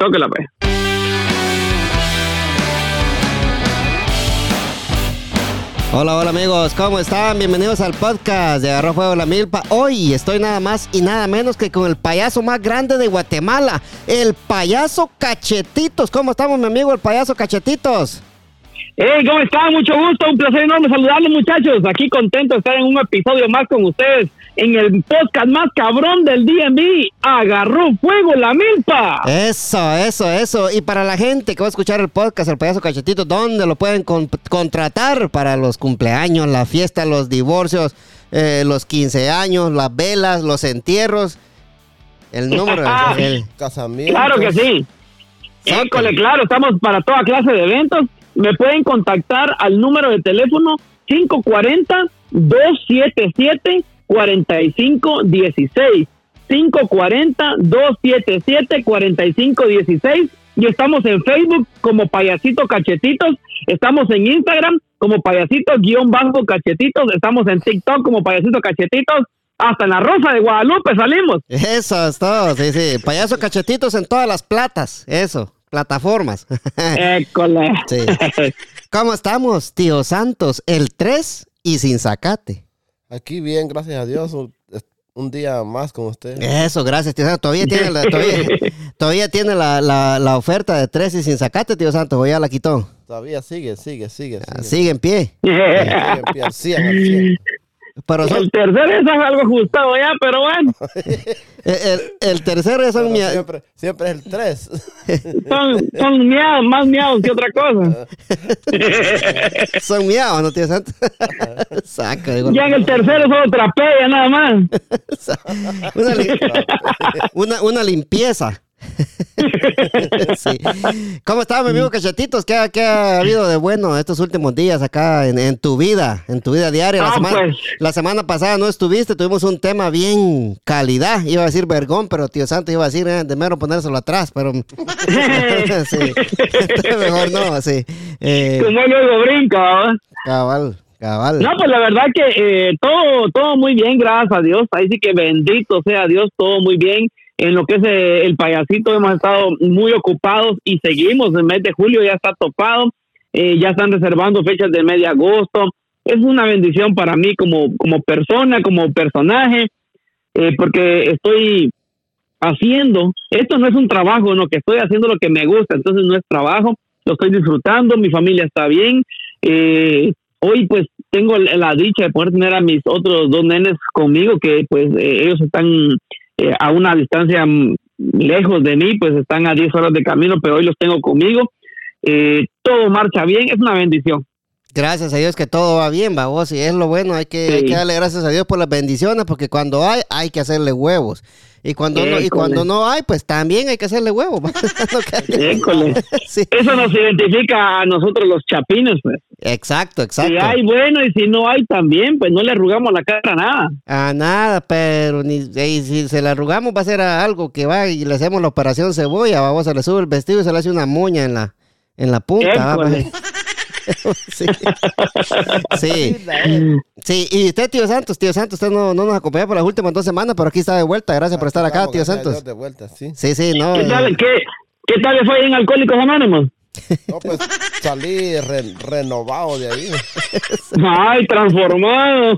Tóquela, pues. Hola, hola amigos, ¿cómo están? Bienvenidos al podcast de Agarró Fuego la Milpa. Hoy estoy nada más y nada menos que con el payaso más grande de Guatemala, el payaso Cachetitos. ¿Cómo estamos, mi amigo, el payaso Cachetitos? Hey, ¿cómo están? Mucho gusto, un placer enorme saludarles, muchachos. Aquí contento de estar en un episodio más con ustedes en el podcast más cabrón del DMV. Agarró fuego la milpa. Eso, eso, eso. Y para la gente que va a escuchar el podcast, el payaso Cachetitos, ¿dónde lo pueden con- contratar para los cumpleaños, la fiesta, los divorcios, eh, los 15 años, las velas, los entierros? El número, el, Casamiento. Claro que sí. École, claro, estamos para toda clase de eventos. Me pueden contactar al número de teléfono 540-277-4516. 540-277-4516. Y estamos en Facebook como Payasito Cachetitos. Estamos en Instagram como Payasito-Cachetitos. Estamos en TikTok como Payasito Cachetitos. Hasta en la Rosa de Guadalupe salimos. Eso es todo, sí, sí. Payaso Cachetitos en todas las platas, eso, plataformas. École. Sí. ¿Cómo estamos, tío Santos? El 3 y sin zacate. Aquí bien, gracias a Dios. Un, un día más con usted. Eso, gracias, tío Santos. Todavía tiene la, todavía, todavía tiene la, la- la oferta de 3 y sin zacate, tío Santos, o ya la quitó. Todavía sigue, sigue, sigue. Sigue. Sigue en pie. Sigue en pie, al 100, al 100. Pero son- El tercer es algo ajustado ya, pero bueno, el, el- tercero ya son Pero mia- siempre, siempre es el 3. son, son miados, más miados que otra cosa. son miados, ¿no, tío Santos? Saca, digo. Ya en el tercero solo trapea nada más. Una, li- una, una limpieza. Sí. ¿Cómo está, mi amigo Cachetitos? ¿Qué, ha- qué ha habido de bueno estos últimos días acá en, en tu vida, en tu vida diaria? La, Ah, semana, pues. la semana pasada no estuviste, tuvimos un tema bien calidad. Iba a decir vergón, pero tío Santo iba a decir eh, de mero ponérselo atrás, pero sí. mejor no, sí. Eh, Como él luego brinca, cabal, cabal. No, pues la verdad que eh, todo, todo muy bien, gracias a Dios. Ahí sí que bendito sea Dios, todo muy bien. En lo que es eh, el payasito hemos estado muy ocupados y seguimos. El mes de julio ya está topado, eh, ya están reservando fechas del mes de agosto. Es una bendición para mí como, como persona, como personaje, eh, porque estoy haciendo, esto no es un trabajo, no, que estoy haciendo lo que me gusta, entonces no es trabajo, lo estoy disfrutando, mi familia está bien. Eh, hoy pues tengo la dicha de poder tener a mis otros dos nenes conmigo, que pues eh, ellos están eh, a una distancia mm, lejos de mí, pues están a 10 horas de camino, pero hoy los tengo conmigo. Eh, todo marcha bien, es una bendición. Gracias a Dios que todo va bien, va vos, y es lo bueno, hay que, Sí. hay que darle gracias a Dios por las bendiciones, porque cuando hay, hay que hacerle huevos. Y cuando no, y cuando no hay, pues también hay que hacerle École. sí, Eso nos identifica a nosotros los chapines, pues. exacto, exacto. Si hay, bueno, y si no hay también, pues no le arrugamos la cara a nada. A nada, pero ni, y si se la arrugamos va a ser a algo que va y le hacemos la operación cebolla, vamos, se le sube el vestido y se le hace una moña en la, en la punta. sí. sí. Sí, y usted, tío Santos, tío Santos, usted no, no nos acompañó por las últimas dos semanas, pero aquí está de vuelta. Gracias por estar acá, tío Santos. De vuelta, sí. Sí, sí, no. ¿Qué tal, qué, qué tal le fue en Alcohólicos Anónimos? No, pues salí re- renovado de ahí. Ay, transformado.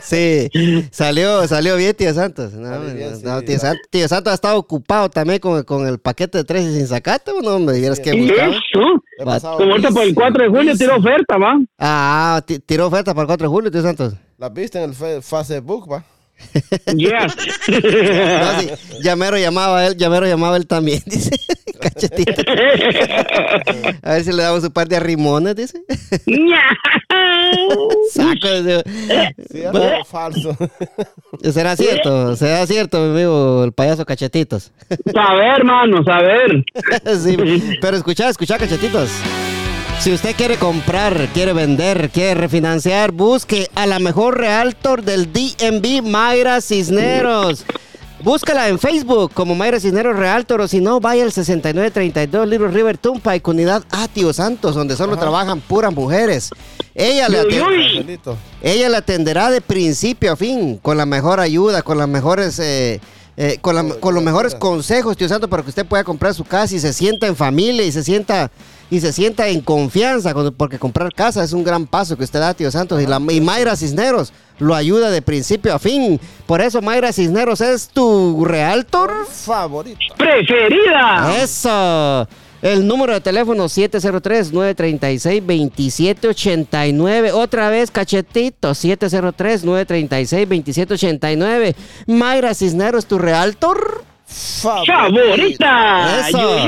Sí, salió, salió bien, tío Santos. No, bien, no, sí. no, tío, Santos tío Santos ha estado ocupado también con, con el paquete de 13 sin sacate, ¿o no? Me dijeras que ¿Y buscaba. eso? Ahorita por el vicio, 4 de julio tiró oferta, ¿va? Ah, ti- tiró oferta para el 4 de julio, tío Santos. ¿La viste en el Facebook, va? Yeah. No, sí, Llamero llamaba él, Llamero llamaba a él también, dice. Cachetito. A ver si le damos un par de arrimones, dice. Saco. es algo falso. Será cierto, será cierto, mi amigo, el payaso Cachetitos. saber, hermano, saber. Sí, pero escucha, escucha, cachetitos. Si usted quiere comprar, quiere vender, quiere refinanciar, busque a la mejor realtor del DMV, Mayra Cisneros. Búscala en Facebook como Mayra Cisneros Realtor o si no, vaya al 6932 Little River Tumpa y Comunidad Atio Santos, donde solo trabajan puras mujeres. Ella le, ella atenderá de principio a fin, con la mejor ayuda, con las mejores eh, eh, con, la- con los mejores consejos, tío Santo, para que usted pueda comprar su casa y se sienta en familia y se sienta y se sienta en confianza, con- porque comprar casa es un gran paso que usted da, tío Santos. Y, la, y Mayra Cisneros lo ayuda de principio a fin. Por eso Mayra Cisneros es tu realtor. Favorita. Preferida. Eso. El número de teléfono 703-936-2789. Otra vez, cachetito. 703-936-2789. Mayra Cisneros, tu realtor. Favorita. Eso.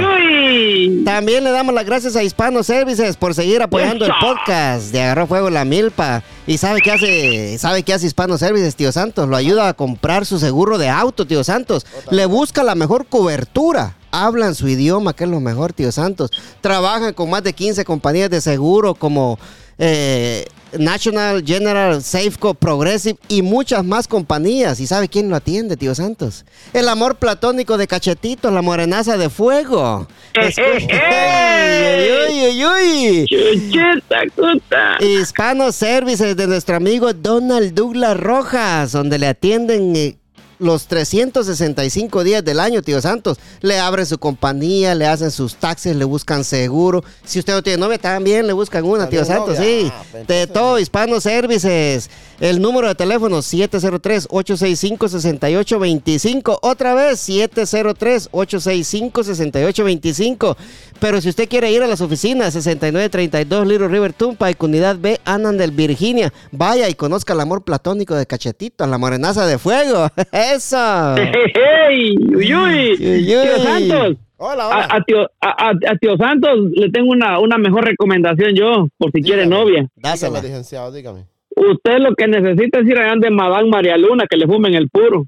También le damos las gracias a Hispano Services por seguir apoyando el podcast de Agarró Fuego la Milpa. ¿Y sabe qué hace, sabe qué hace Hispano Services, tío Santos? Lo ayuda a comprar su seguro de auto, tío Santos. Le busca la mejor cobertura. Hablan su idioma, que es lo mejor, tío Santos. Trabajan con más de 15 compañías de seguro como eh, National, General, Safeco, Progressive y muchas más compañías. ¿Y sabe quién lo atiende, tío Santos? El amor platónico de Cachetito, la morenaza de fuego. Escucha- ¡Ey, uy, uy, uy! Chuchita, cuta. Hispano Services de nuestro amigo Donald Douglas Rojas, donde le atienden eh, los 365 días del año, tío Santos. Le abren su compañía, le hacen sus taxes, le buscan seguro. Si usted no tiene novia, también le buscan una, tío ¿También Santos, novia? sí. Ah, pues De todo, Hispano Services. El número de teléfono 703-865-6825. Otra vez, 703-865-6825. Pero si usted quiere ir a las oficinas 6932 Little River Tumpa y Unidad B, Anandel, Virginia, vaya y conozca el amor platónico de Cachetito, la morenaza de fuego. ¡Eso! Hey, uy, uy. Uy, uy. Tío Santos, Hola, a, hola. a tío, a, a- a tío Santos le tengo una, una mejor recomendación yo, por si quiere novia. Dásela. licenciado, dígame. Usted lo que necesita es ir allá de Madame María Luna, que le fumen el puro.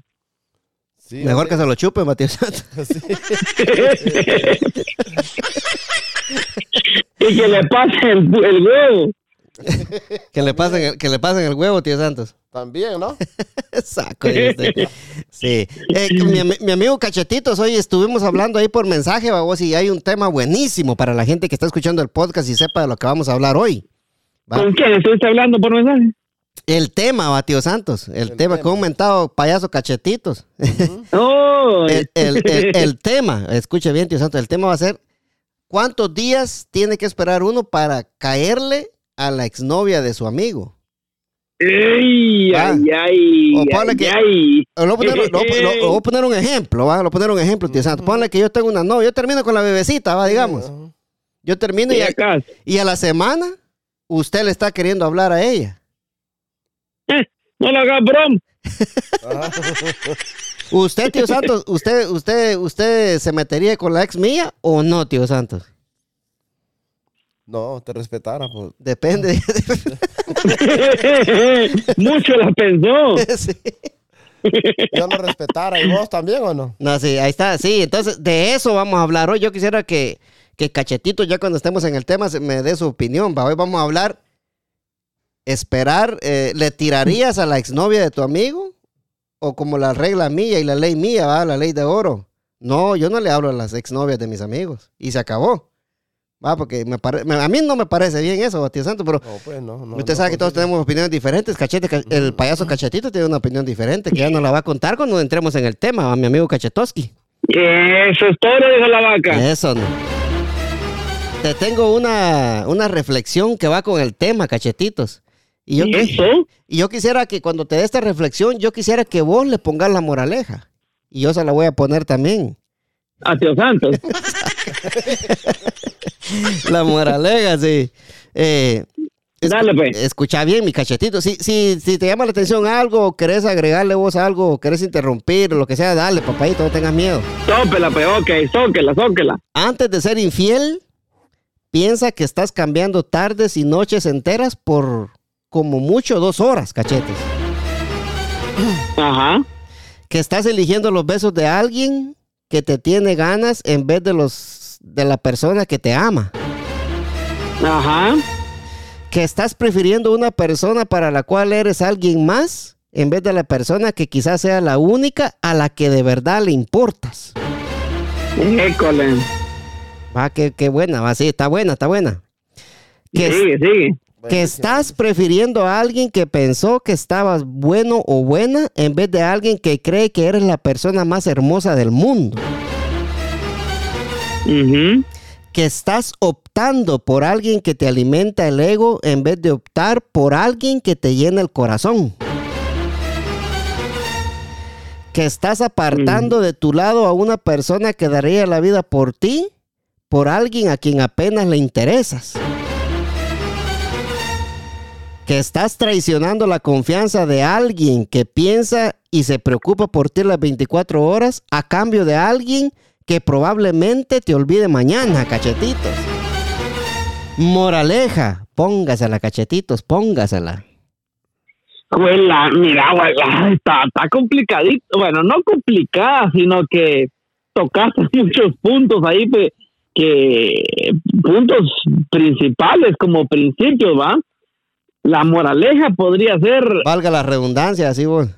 Sí, Mejor que se lo chupe, Matías Santos. Sí. y que le pase el, el huevo. Que le pasen el, que le pasen el huevo, tío Santos. También, ¿no? Saco. Sí. Eh, mi, ami- mi amigo Cachetitos, hoy estuvimos hablando ahí por mensaje, babos, y hay un tema buenísimo para la gente que está escuchando el podcast y sepa de lo que vamos a hablar hoy. Va. ¿Con quién estuviste hablando por mensaje? El tema, va, tío Santos. El, El tema, tema. con un mentado payaso Cachetitos. Oh, el, el- el- el tema, escuche bien, tío Santos, el tema va a ser ¿cuántos días tiene que esperar uno para caerle a la exnovia de su amigo? Ey, Ah. ay, ay, O ponle ay, que- ay. Lo voy a poner, un ejemplo, ¿va? Lo voy a poner un ejemplo, tío Santos. Ponle que yo tengo una novia, yo termino con la bebecita, ¿va? Digamos. Yo termino y, a la semana usted le está queriendo hablar a ella. Eh, no lo hagas brom. Ajá. Usted, tío Santos, usted, usted, usted se metería con la ex mía o no, tío Santos? No, te respetara. Pues. Depende. Mucho la pensó. Sí. Yo no respetara. ¿Y vos también o no? No, sí, ahí está. Sí, entonces de eso vamos a hablar hoy. Yo quisiera que, que Cachetito, ya cuando estemos en el tema, se me dé su opinión. ¿va? Hoy vamos a hablar, esperar, eh, ¿le tirarías a la exnovia de tu amigo? O como la regla mía y la ley mía, ¿va? la ley de oro. No, yo no le hablo a las exnovias de mis amigos. Y se acabó. Va, porque me pare- me- a mí no me parece bien eso, tío Santo, pero No, pues no. no usted no sabe que todos tenemos opiniones diferentes. Cachete, ca- el payaso Cachetito tiene una opinión diferente que ya nos la va a contar cuando entremos en el tema, a mi amigo Cachetoski. Eso es todo, dijo la vaca. Eso no. Te tengo una, una reflexión que va con el tema, cachetitos. Y yo, Eso. y yo quisiera que cuando te dé esta reflexión, yo quisiera que vos le pongas la moraleja. Y yo se la voy a poner también. A tío Santos. La moraleja, sí. Eh, escu- Dale, pues. Escucha bien, mi cachetito. Si, si, si te llama la atención algo, querés agregarle vos algo, querés interrumpir, lo que sea, dale, papayito, no tengas miedo. Tópela, pues, ok, zóquela, zóquela. Antes de ser infiel, piensa que estás cambiando tardes y noches enteras por como mucho dos horas, cachetes. Ajá. Que estás eligiendo los besos de alguien que te tiene ganas en vez de los de la persona que te ama. Ajá. Que estás prefiriendo una persona para la cual eres alguien más en vez de la persona que quizás sea la única a la que de verdad le importas. École. Va, qué, qué buena, va, sí, está buena, está buena. Que, Sigue, sigue. Que estás prefiriendo a alguien que pensó que estabas bueno o buena en vez de alguien que cree que eres la persona más hermosa del mundo. Que estás optando por alguien que te alimenta el ego en vez de optar por alguien que te llena el corazón. Que estás apartando de tu lado a una persona que daría la vida por ti, por alguien a quien apenas le interesas. Que estás traicionando la confianza de alguien que piensa y se preocupa por ti las 24 horas a cambio de alguien que probablemente te olvide mañana, cachetitos. Moraleja, póngasela, cachetitos, póngasela. Pues la, mira, está, está complicadito. Bueno, no complicada, sino que tocaste muchos puntos ahí, que puntos principales como principios, ¿va? La moraleja podría ser, Valga la redundancia, así vos.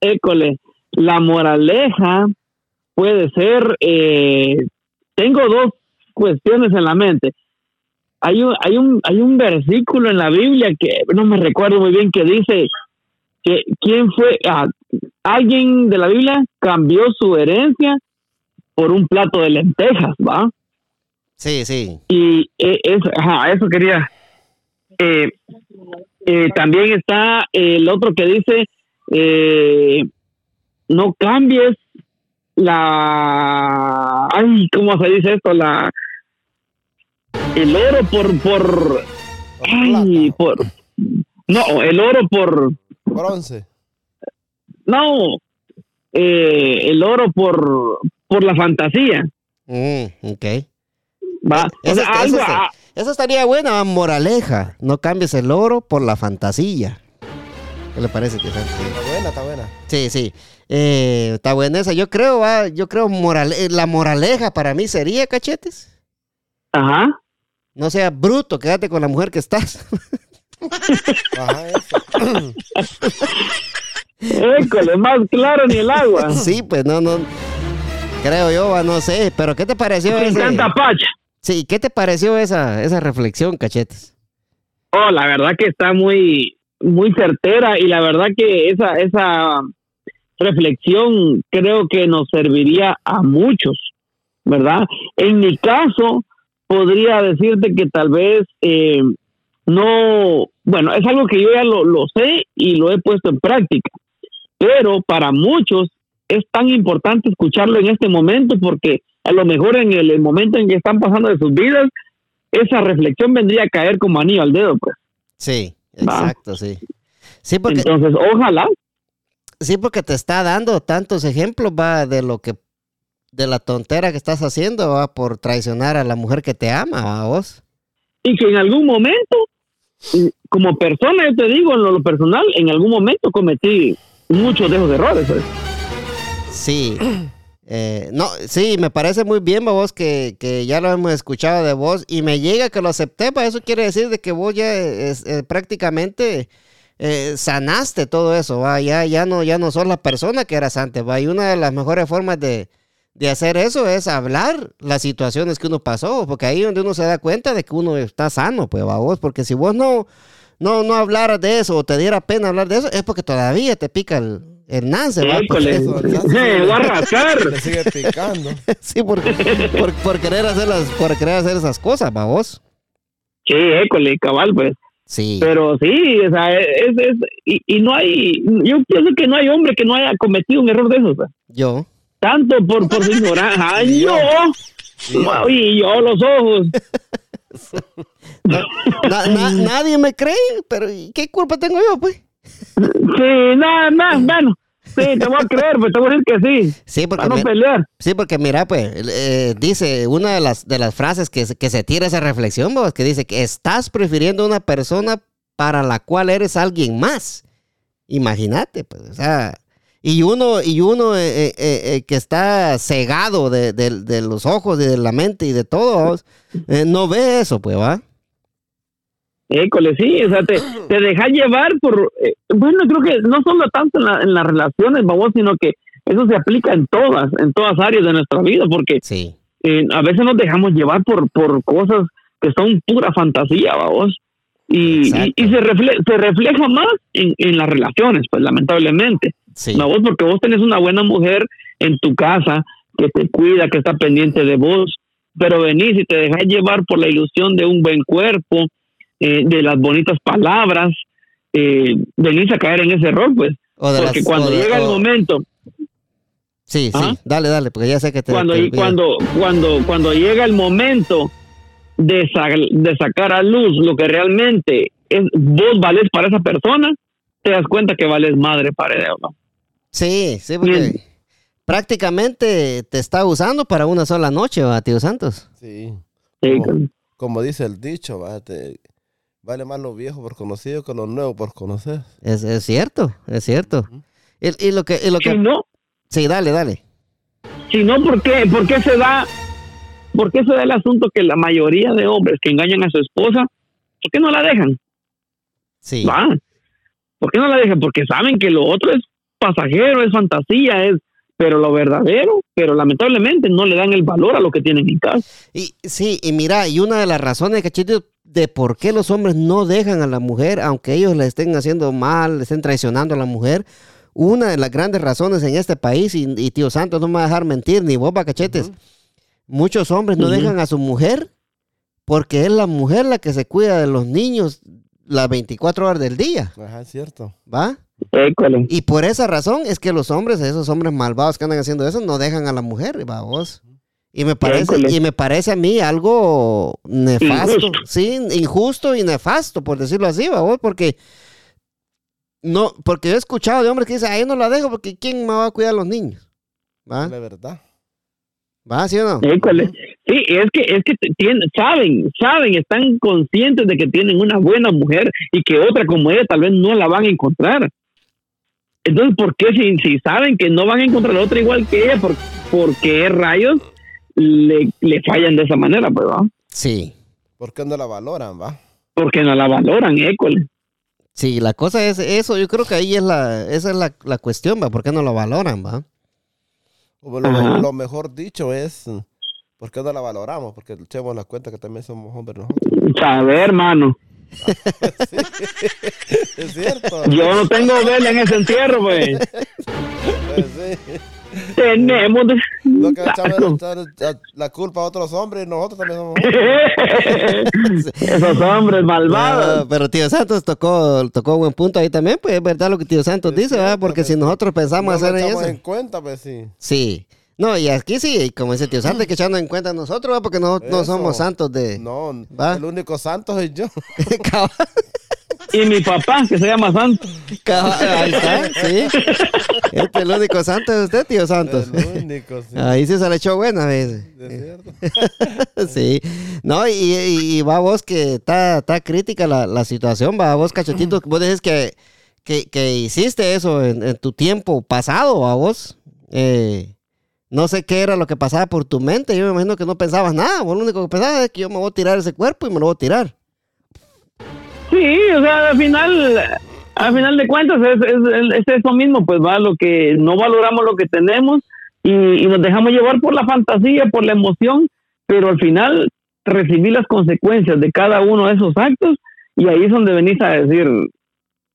école, la moraleja puede ser, eh, tengo dos cuestiones en la mente. Hay un, hay un, hay un versículo en la Biblia que no me recuerdo muy bien que dice que quién fue, ah, alguien de la Biblia cambió su herencia por un plato de lentejas, ¿va? Sí, sí. Y eh, eso, ajá, eso quería. Eh, eh, también está el otro que dice, eh, no cambies la... Ay, ¿cómo se dice esto? La... El oro por... por ay, por... No, el oro por... Bronce. No, eh, el oro por, por la fantasía. Mm, ok. ¿va? O sea, algo, eso estaría buena, moraleja. No cambies el oro por la fantasía. ¿Qué le parece, tío? Sí. Está buena, está buena. Sí, sí. Eh, está buena esa. Yo creo, va, yo creo morale- la moraleja para mí sería, cachetes. ajá. No sea bruto, quédate con la mujer que estás. Ajá, eso. École, más claro ni el agua. sí, pues no, no. Creo yo, va, no sé. Pero ¿qué te pareció Me ese- encanta Pacha. Sí, ¿qué te pareció esa, esa reflexión, cachetes? Oh, la verdad que está muy, muy certera y la verdad que esa, esa reflexión creo que nos serviría a muchos, ¿verdad? En mi caso, podría decirte que tal vez eh, no, bueno, es algo que yo ya lo, lo sé y lo he puesto en práctica, pero para muchos es tan importante escucharlo en este momento porque a lo mejor en el, el momento en que están pasando de sus vidas, esa reflexión vendría a caer como anillo al dedo, pues. Sí, Va. exacto, sí. Sí, porque, Entonces, ojalá. sí, porque te está dando tantos ejemplos, va, de lo que, de la tontera que estás haciendo, va, por traicionar a la mujer que te ama, va, vos. Y que en algún momento, y como persona, yo te digo, en lo, personal, en algún momento cometí muchos de esos errores. pues. Sí. Eh, no, sí, me parece muy bien, vos, que, que ya lo hemos escuchado de vos y me llega que lo acepté, va, eso quiere decir de que vos ya eh, prácticamente eh, sanaste todo eso, va, ya, ya, no, ya no sos la persona que eras antes, va, y una de las mejores formas de, de hacer eso es hablar las situaciones que uno pasó, porque ahí es donde uno se da cuenta de que uno está sano, pues, va, vos, porque si vos no, no, no hablaras de eso o te diera pena hablar de eso, es porque todavía te pica el, el nance, va, porque- Eso, Me voy a rascar. Le sigue picando. Sí, por, por, por querer hacer las, por querer hacer esas cosas, va vos. Sí, école, cabal, pues. Sí. Pero sí, o sea, es, es, y, y no hay, yo pienso que no hay hombre que no haya cometido un error de esos. pues. Yo. Tanto por, por su ignorancia. ¡Ay, yo! Y yo los ojos. Na- na- nadie me cree, pero ¿y ¿qué culpa tengo yo, pues? Sí, nada más, bueno. Sí, te voy a creer, pues te voy a decir que sí. Sí, porque, Para no pelear. sí, porque mira, pues, eh, dice una de las, de las frases que, se- que se tira esa reflexión, vos, que dice que estás prefiriendo una persona para la cual eres alguien más. Imagínate, pues, o sea, y uno, y uno eh, eh, que está cegado de, de- de los ojos y de la mente y de todo, eh, no ve eso, pues, ¿va? École, sí, o sea, te, te deja llevar por... eh, bueno, creo que no solo tanto en, la- en las relaciones, vamos, sino que eso se aplica en todas, en todas áreas de nuestra vida, porque Sí. eh, a veces nos dejamos llevar por, por cosas que son pura fantasía, vamos. Y, y, y se, refle- se refleja más en, en las relaciones, pues lamentablemente. Sí. Porque vos tenés una buena mujer en tu casa que te cuida, que está pendiente de vos, pero venís y te dejas llevar por la ilusión de un buen cuerpo, eh, de las bonitas palabras, eh, venís a caer en ese error, pues. O de Porque las- cuando o de- llega el momento, Sí, sí, dale, dale, porque ya sé que te. cuando, te cuando, cuando, cuando llega el momento de, sa- de sacar a luz lo que realmente es, vos vales para esa persona, te das cuenta que vales madre para ella. ¿no? Sí, sí, porque Bien. prácticamente te está usando para una sola noche, ¿va, tío Santos? Sí. Sí, Como, como dice el dicho, va, te- vale más lo viejo por conocido que lo nuevo por conocer. Es, es cierto, es cierto. Y, y lo que, y lo Si que, no, sí, dale, dale. si no, ¿por qué, ¿por qué se da, por qué se da el asunto que la mayoría de hombres que engañan a su esposa, ¿por qué no la dejan? Sí, Va. ¿Por qué no la dejan? Porque saben que lo otro es pasajero, es fantasía, es, pero lo verdadero, pero lamentablemente no le dan el valor a lo que tienen en casa. y sí, y mira, y una de las razones, cachito, de por qué los hombres no dejan a la mujer, aunque ellos le estén haciendo mal, le estén traicionando a la mujer, una de las grandes razones en este país, y, y tío Santos no me va a dejar mentir, ni vos, cachetes, muchos hombres no dejan a su mujer porque es la mujer la que se cuida de los niños las 24 horas del día, Ajá, es cierto. ¿va? École. Y por esa razón es que los hombres, esos hombres malvados que andan haciendo eso, no dejan a la mujer, va vos. Y me parece, y me parece a mí algo nefasto, Injusto. sí, injusto y nefasto, por decirlo así, va porque no, porque he escuchado de hombres que dicen, ah, yo no la dejo porque ¿quién me va a cuidar a los niños? ¿Va? La verdad. ¿Va? ¿Sí o no? École. Sí, es que, es que tienen, saben, saben, están conscientes de que tienen una buena mujer y que otra como ella tal vez no la van a encontrar. Entonces, ¿por qué si, si saben que no van a encontrar otra igual que ella, por, por qué rayos le, le fallan de esa manera? Pues, ¿va? Sí. ¿Por qué no la valoran, va? Porque no la valoran, école. Sí, la cosa es eso, yo creo que ahí es la, esa es la, la cuestión, va, ¿por qué no lo valoran, va? Lo mejor dicho es, ¿por qué no la valoramos? Porque echemos la cuenta que también somos hombres nosotros. Saber, hermano. Sí. es cierto. Yo no tengo vela en ese entierro, pues. Pues sí. Tenemos. Lo que echamos la- la culpa a otros hombres y nosotros también somos. Esos hombres malvados. No, pero tío Santos tocó, tocó buen punto ahí también, pues es verdad lo que tío Santos Es dice, ¿verdad? Porque si nosotros pensamos No hacer eso, en cuenta, pues sí. sí. No, y aquí sí, como dice tío Santos, hay que echarnos en cuenta nosotros, ¿verdad? Porque no, no somos santos de... No, ¿Va? el único santo soy yo. Y mi papá, que se llama Santo. cabal, ahí está, sí. Este es el único santo de usted, tío Santos. El único, sí. Ahí sí se le echó buena vez. Es cierto. Sí, no, y, y- y va vos que está, está crítica la, la situación, va vos cachetito, vos dices que, que, que hiciste eso en, en tu tiempo pasado, va vos. Eh, no sé qué era lo que pasaba por tu mente, yo me imagino que no pensabas nada, vos lo único que pensabas es que yo me voy a tirar ese cuerpo y me lo voy a tirar. Sí, o sea, al final, al final de cuentas es, es, es eso mismo, pues va, lo que no valoramos lo que tenemos y, y nos dejamos llevar por la fantasía, por la emoción, pero al final recibir las consecuencias de cada uno de esos actos y ahí es donde venís a decir,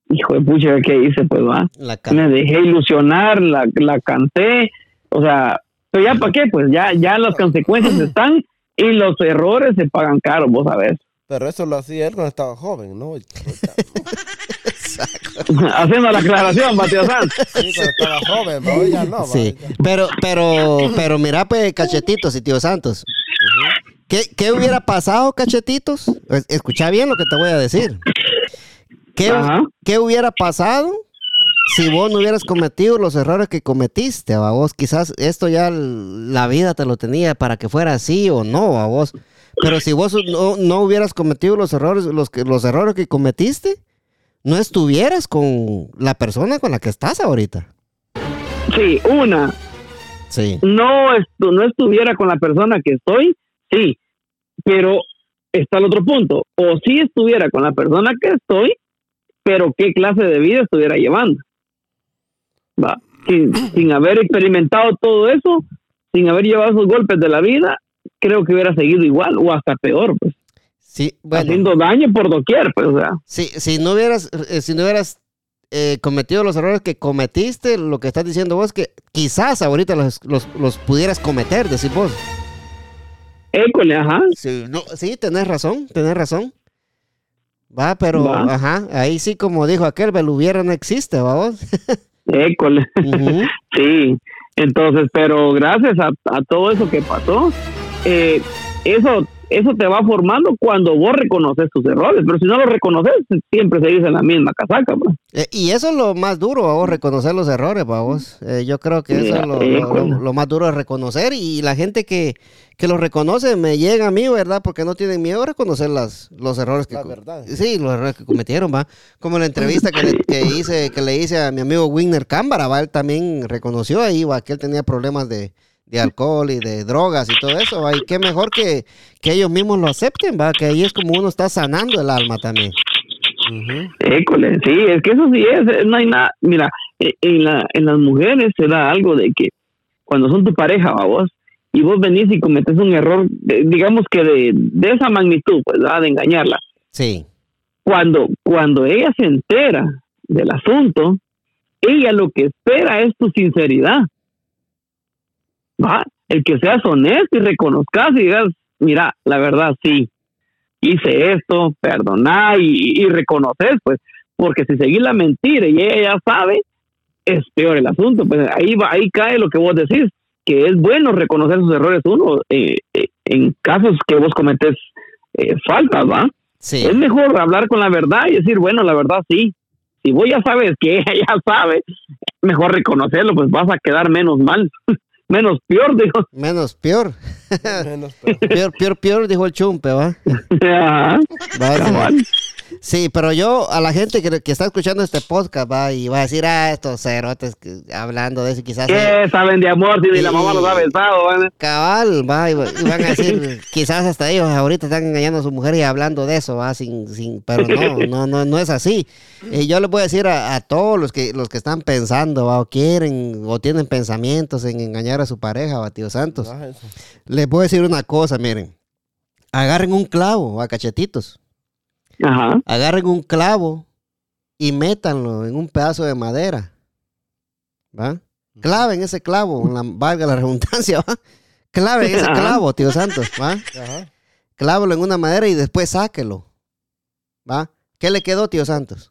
hijo de pucha, ¿qué hice? Pues va, me dejé ilusionar, la, la canté, o sea, pero ya para qué, pues ya, ya las consecuencias están y los errores se pagan caro, vos sabés. Pero eso lo hacía él cuando estaba joven, ¿no? Haciendo la aclaración, Mateo Sanz. Sí, cuando estaba joven, pero hoy ya no. Sí, ya. pero, pero, pero mira, pues, cachetitos y tío Santos. ¿Qué, qué hubiera pasado, cachetitos? Es- Escucha bien lo que te voy a decir. ¿Qué, qué hubiera pasado si vos no hubieras cometido los errores que cometiste? A vos quizás esto ya la vida te lo tenía para que fuera así o no, a vos. Pero si vos no, no hubieras cometido los errores, los, que- los errores que cometiste, no estuvieras con la persona con la que estás ahorita. Sí, una, Sí. no, estu- no estuviera con la persona que estoy, sí, pero está el otro punto. O sí estuviera con la persona que estoy, pero qué clase de vida estuviera llevando. Va, sin, sin haber experimentado todo eso, sin haber llevado esos golpes de la vida, creo que hubiera seguido igual o hasta peor. Pues. Sí, bueno. haciendo daño por doquier, pues, o sea. Si, si no hubieras, eh, si no hubieras eh, cometido los errores que cometiste, lo que estás diciendo vos, que quizás ahorita los, los, los pudieras cometer, decís vos. École, ajá. Sí, no, sí, tenés razón, tenés razón. Va, pero, Va. ajá, ahí sí, como dijo aquel, el hubiera no existe, ¿va vos? École. Sí, entonces, pero gracias a, a todo eso que pasó, eh, eso eso te va formando cuando vos reconoces tus errores, pero si no los reconoces, siempre seguís en la misma casaca. pues. Eh, y eso es lo más duro, ¿va vos, reconocer los errores, ¿va vos. Eh, yo creo que eso es lo, Sí, lo- lo- bueno. lo más duro de reconocer y la gente que, que los reconoce me llega a mí, ¿verdad? Porque no tienen miedo a reconocer las, los errores que... La co- verdad. Sí, los errores que cometieron, ¿va? Como la entrevista que le, que hice, que le hice a mi amigo Wigner Cámara, ¿va? Él también reconoció ahí, ¿va? Que él tenía problemas de, de alcohol y de drogas y todo eso, ¿va? Y qué mejor que, que ellos mismos lo acepten, ¿va? Que ahí es como uno está sanando el alma también. École, sí, es que eso sí es, eh, no hay nada. Mira, eh, en, la, en las mujeres se da algo de que cuando son tu pareja, ¿va vos, y vos venís y cometes un error, de- digamos que de, de esa magnitud, pues, ¿verdad? de engañarla. Sí, Cuando, cuando ella se entera del asunto, ella lo que espera es tu sinceridad. ¿Va? El que seas honesto y reconozcas y digas, mira, la verdad sí, hice esto, perdoná y, y reconoces, pues, porque si seguís la mentira y ella ya sabe, es peor el asunto. Pues ahí va, ahí cae lo que vos decís, que es bueno reconocer sus errores uno eh, eh, en casos que vos cometes eh, faltas, ¿va? sí. Es mejor hablar con la verdad y decir, bueno, la verdad sí. Si vos ya sabes que ella ya sabe, mejor reconocerlo, pues vas a quedar menos mal, menos peor, digo. Menos peor. Menos, Peor, peor, peor, dijo el chumpe, ¿va? Ajá, Va, sí. pero yo a la gente que, que está escuchando este podcast va y va a decir, ah, estos cerotes que- hablando de eso, quizás eh, ¿Qué saben de amor si ni la mamá los ha besado? ¿vale? cabal, va, y, va- y van a decir, quizás hasta ellos ahorita están engañando a su mujer y hablando de eso, va, sin, sin, pero no, no, no, no es así. Y yo les voy a decir a, a todos los que, los que están pensando, va, o quieren, o tienen pensamientos en engañar a su pareja, va, tío Santos. Ah. Les voy a decir una cosa, miren. Agarren un clavo a cachetitos. Ajá. Agarren un clavo y métanlo en un pedazo de madera. ¿Va? Claven ese clavo, en la, valga la redundancia, ¿va? Claven ese Ajá. clavo, tío Santos, ¿va? Ajá. Clávelo en una madera y después sáquelo. ¿Va? ¿Qué le quedó, tío Santos?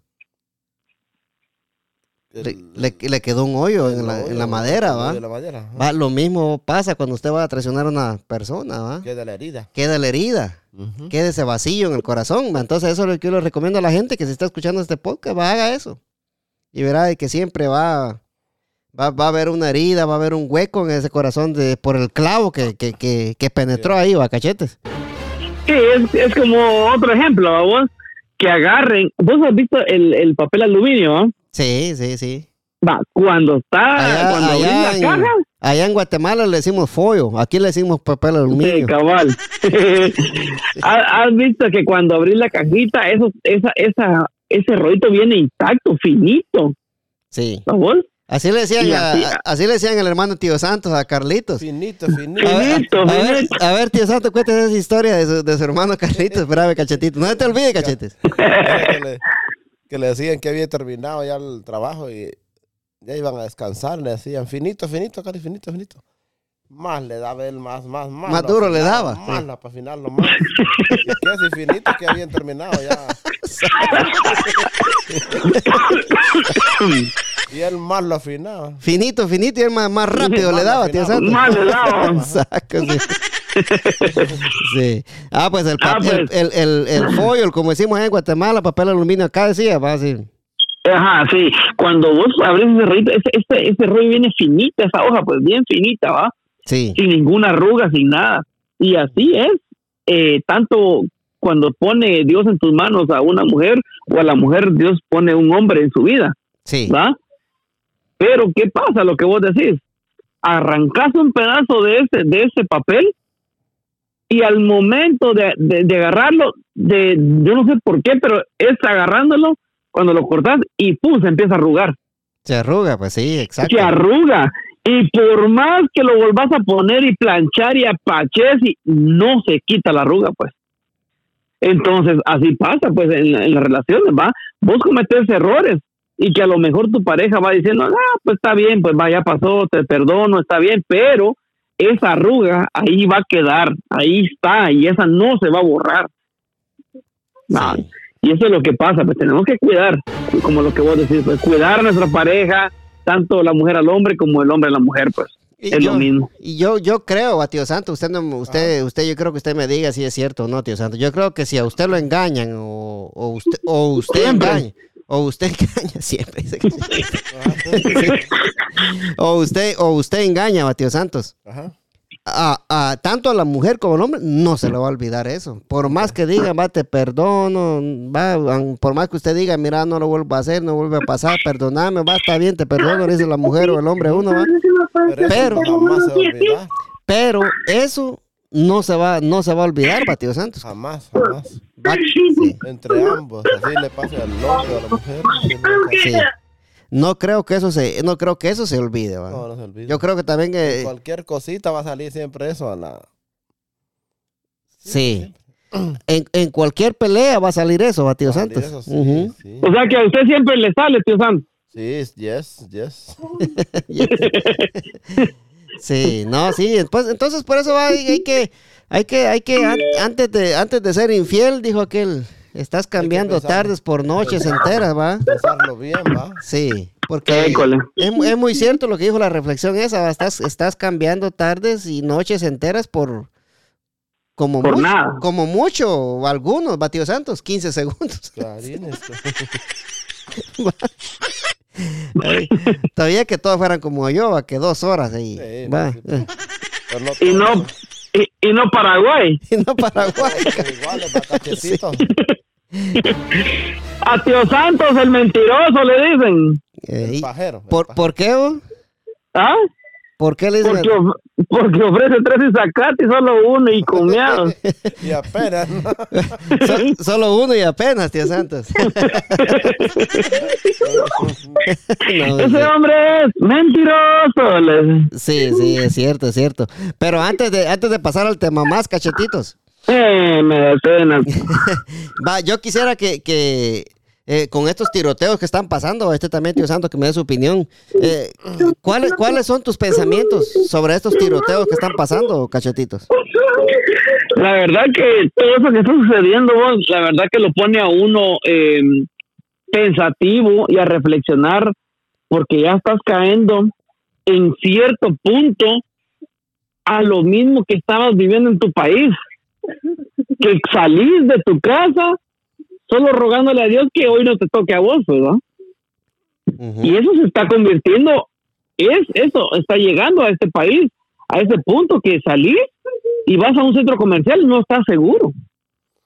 Le, El- le- le quedó un hoyo en la, en la madera, ¿va? la madera, Lo mismo pasa cuando usted va a traicionar a una persona, ¿va? Queda la herida. Queda la herida. Ujú. quede ese vacío en el corazón. ¿va? Entonces, eso es lo que yo le recomiendo a la gente que se está escuchando este podcast, va, haga eso. Y verá de que siempre va, va, va a haber una herida, va a haber un hueco en ese corazón de, por el clavo que, que, que, que penetró ahí, va, cachetes. Sí, es, es como otro ejemplo, ¿va vos, que agarren, vos has visto el, el papel aluminio, ¿va? Sí, sí, sí. Va, cuando está, Allá, cuando allá la en, caja, allá en Guatemala le decimos follo, aquí le decimos papel Sí, aluminio. cabal. ¿Has visto que cuando abrís la cajita, eso, esa, esa, ese rollito viene intacto, finito, Sí. ¿no vos? Así le decían, así- a- así le decían al hermano tío Santos, a Carlitos. Finito, finito. A ver, Finito, a ver, finito. a ver, tío Santos, cuéntame esa historia de su, de su hermano Carlitos. Espérame, cachetito. No te olvides, cachetes. Que le decían que había terminado ya el trabajo y ya iban a descansar. Le decían, finito, finito, Cari, finito, finito. Más le daba él, más, más, más. Más lo duro le daba. Más, para afinarlo más. ¿Y qué? Si finito que habían terminado ya. y él más lo afinaba. Finito, finito y él más, más rápido le daba, tío Santos. Más le daba. Saco, sí. Sí. Ah, pues el, Ah, el, pues. el, el, el foil, como decimos en Guatemala, papel aluminio acá decía, va así. Ajá, sí. Cuando vos abrís ese rollito, ese, ese, ese rollo viene finita, esa hoja, pues bien finita, ¿va? Sí, Sin ninguna arruga, sin nada. Y así es. Eh, tanto cuando pone Dios en tus manos a una mujer o a la mujer Dios pone un hombre en su vida, sí, ¿va? Pero ¿qué pasa? Lo que vos decís, arrancas un pedazo de ese, de ese papel y al momento de, de- de agarrarlo, de, yo no sé por qué, pero es agarrándolo, cuando lo cortas y pum, se empieza a arrugar. se arruga, pues sí, exacto. Se arruga. Y por más que lo volvás a poner y planchar y apaches, y no se quita la arruga, pues. Entonces, así pasa, pues, en, en las relaciones, ¿va? Vos cometés errores y que a lo mejor tu pareja va diciendo, ah, pues está bien, pues vaya, pasó, te perdono, está bien, pero esa arruga ahí va a quedar, ahí está, y esa no se va a borrar. No, Y eso es lo que pasa, pues tenemos que cuidar, como lo que vos decís, pues cuidar a nuestra pareja, tanto la mujer al hombre como el hombre a la mujer, pues. Y es yo, lo mismo. Y yo, yo creo, a tío Santo, usted, no, usted, usted, yo creo que usted me diga si es cierto o no, tío Santo. Yo creo que si a usted lo engañan o, o usted, o usted engaña, o usted engaña siempre. dice que- o usted, o usted engaña, a tío Santos. Ajá. A, a- tanto a la mujer como al hombre, no se le va a olvidar eso. Por más que diga, va, te perdono, va, por más que usted diga, mira, no lo vuelvo a hacer, no vuelve a pasar, perdoname, va, está bien, te perdono, dice la mujer o el hombre uno, va. Pero, Pero- eso jamás se va a olvidar. Pero eso no se va, no se va a olvidar, va, tío Santos. Jamás, jamás. Va- sí, Entre ambos, así le pasa al hombre o a la mujer. sí. No creo que eso se, no creo que eso se olvide, va. No, no se olvida. Yo creo que también que Cualquier cosita va a salir siempre eso a la... sí. En, en cualquier pelea va a salir eso, va, tío va a salir Santos. eso, sí, Ujú. sí. O sea que a usted siempre le sale, tío Santos. Sí, yes, yes. Sí, no, sí, pues, entonces por eso va, hay, hay que, hay que, hay que, an- antes de, antes de ser infiel, dijo aquel, estás cambiando pensar. tardes por noches enteras, va. Pensarlo bien, va. Sí, porque es, mu- es muy cierto lo que dijo la reflexión esa, va, estás, estás cambiando tardes y noches enteras por, como Por mucho, nada. como mucho, o algunos, Batido Santos, 15 segundos. Todavía que todos fueran como yo, va, que dos horas ahí, Sí, va. sí, sí. Y no, y, y no Paraguay. Y no Paraguay. iguales, cachetito. A tío Santos, el mentiroso, le dicen. El pajero. el ¿Por, pajero. ¿Por qué, vos? ¿Ah? ¿Por qué le dicen? Porque, of- porque ofrece tres y solo uno y comiados. Y apenas, solo uno y apenas, tío Santos. No, Ese sí. hombre es mentiroso. Sí, sí, es cierto, es cierto. Pero antes de, antes de pasar al tema más, cachetitos. Eh, me da pena. Va, yo quisiera que, que eh, con estos tiroteos que están pasando, este también, tío Santos, que me dé su opinión. eh, ¿cuáles, ¿Cuáles son tus pensamientos sobre estos tiroteos que están pasando, cachetitos? La verdad que todo eso que está sucediendo, la verdad que lo pone a uno eh, pensativo y a reflexionar, porque ya estás cayendo en cierto punto a lo mismo que estabas viviendo en tu país. Que salís de tu casa solo rogándole a Dios que hoy no te toque a vos, ¿verdad? Y eso se está convirtiendo, es eso, está llegando a este país, a ese punto que salís y vas a un centro comercial y no estás seguro.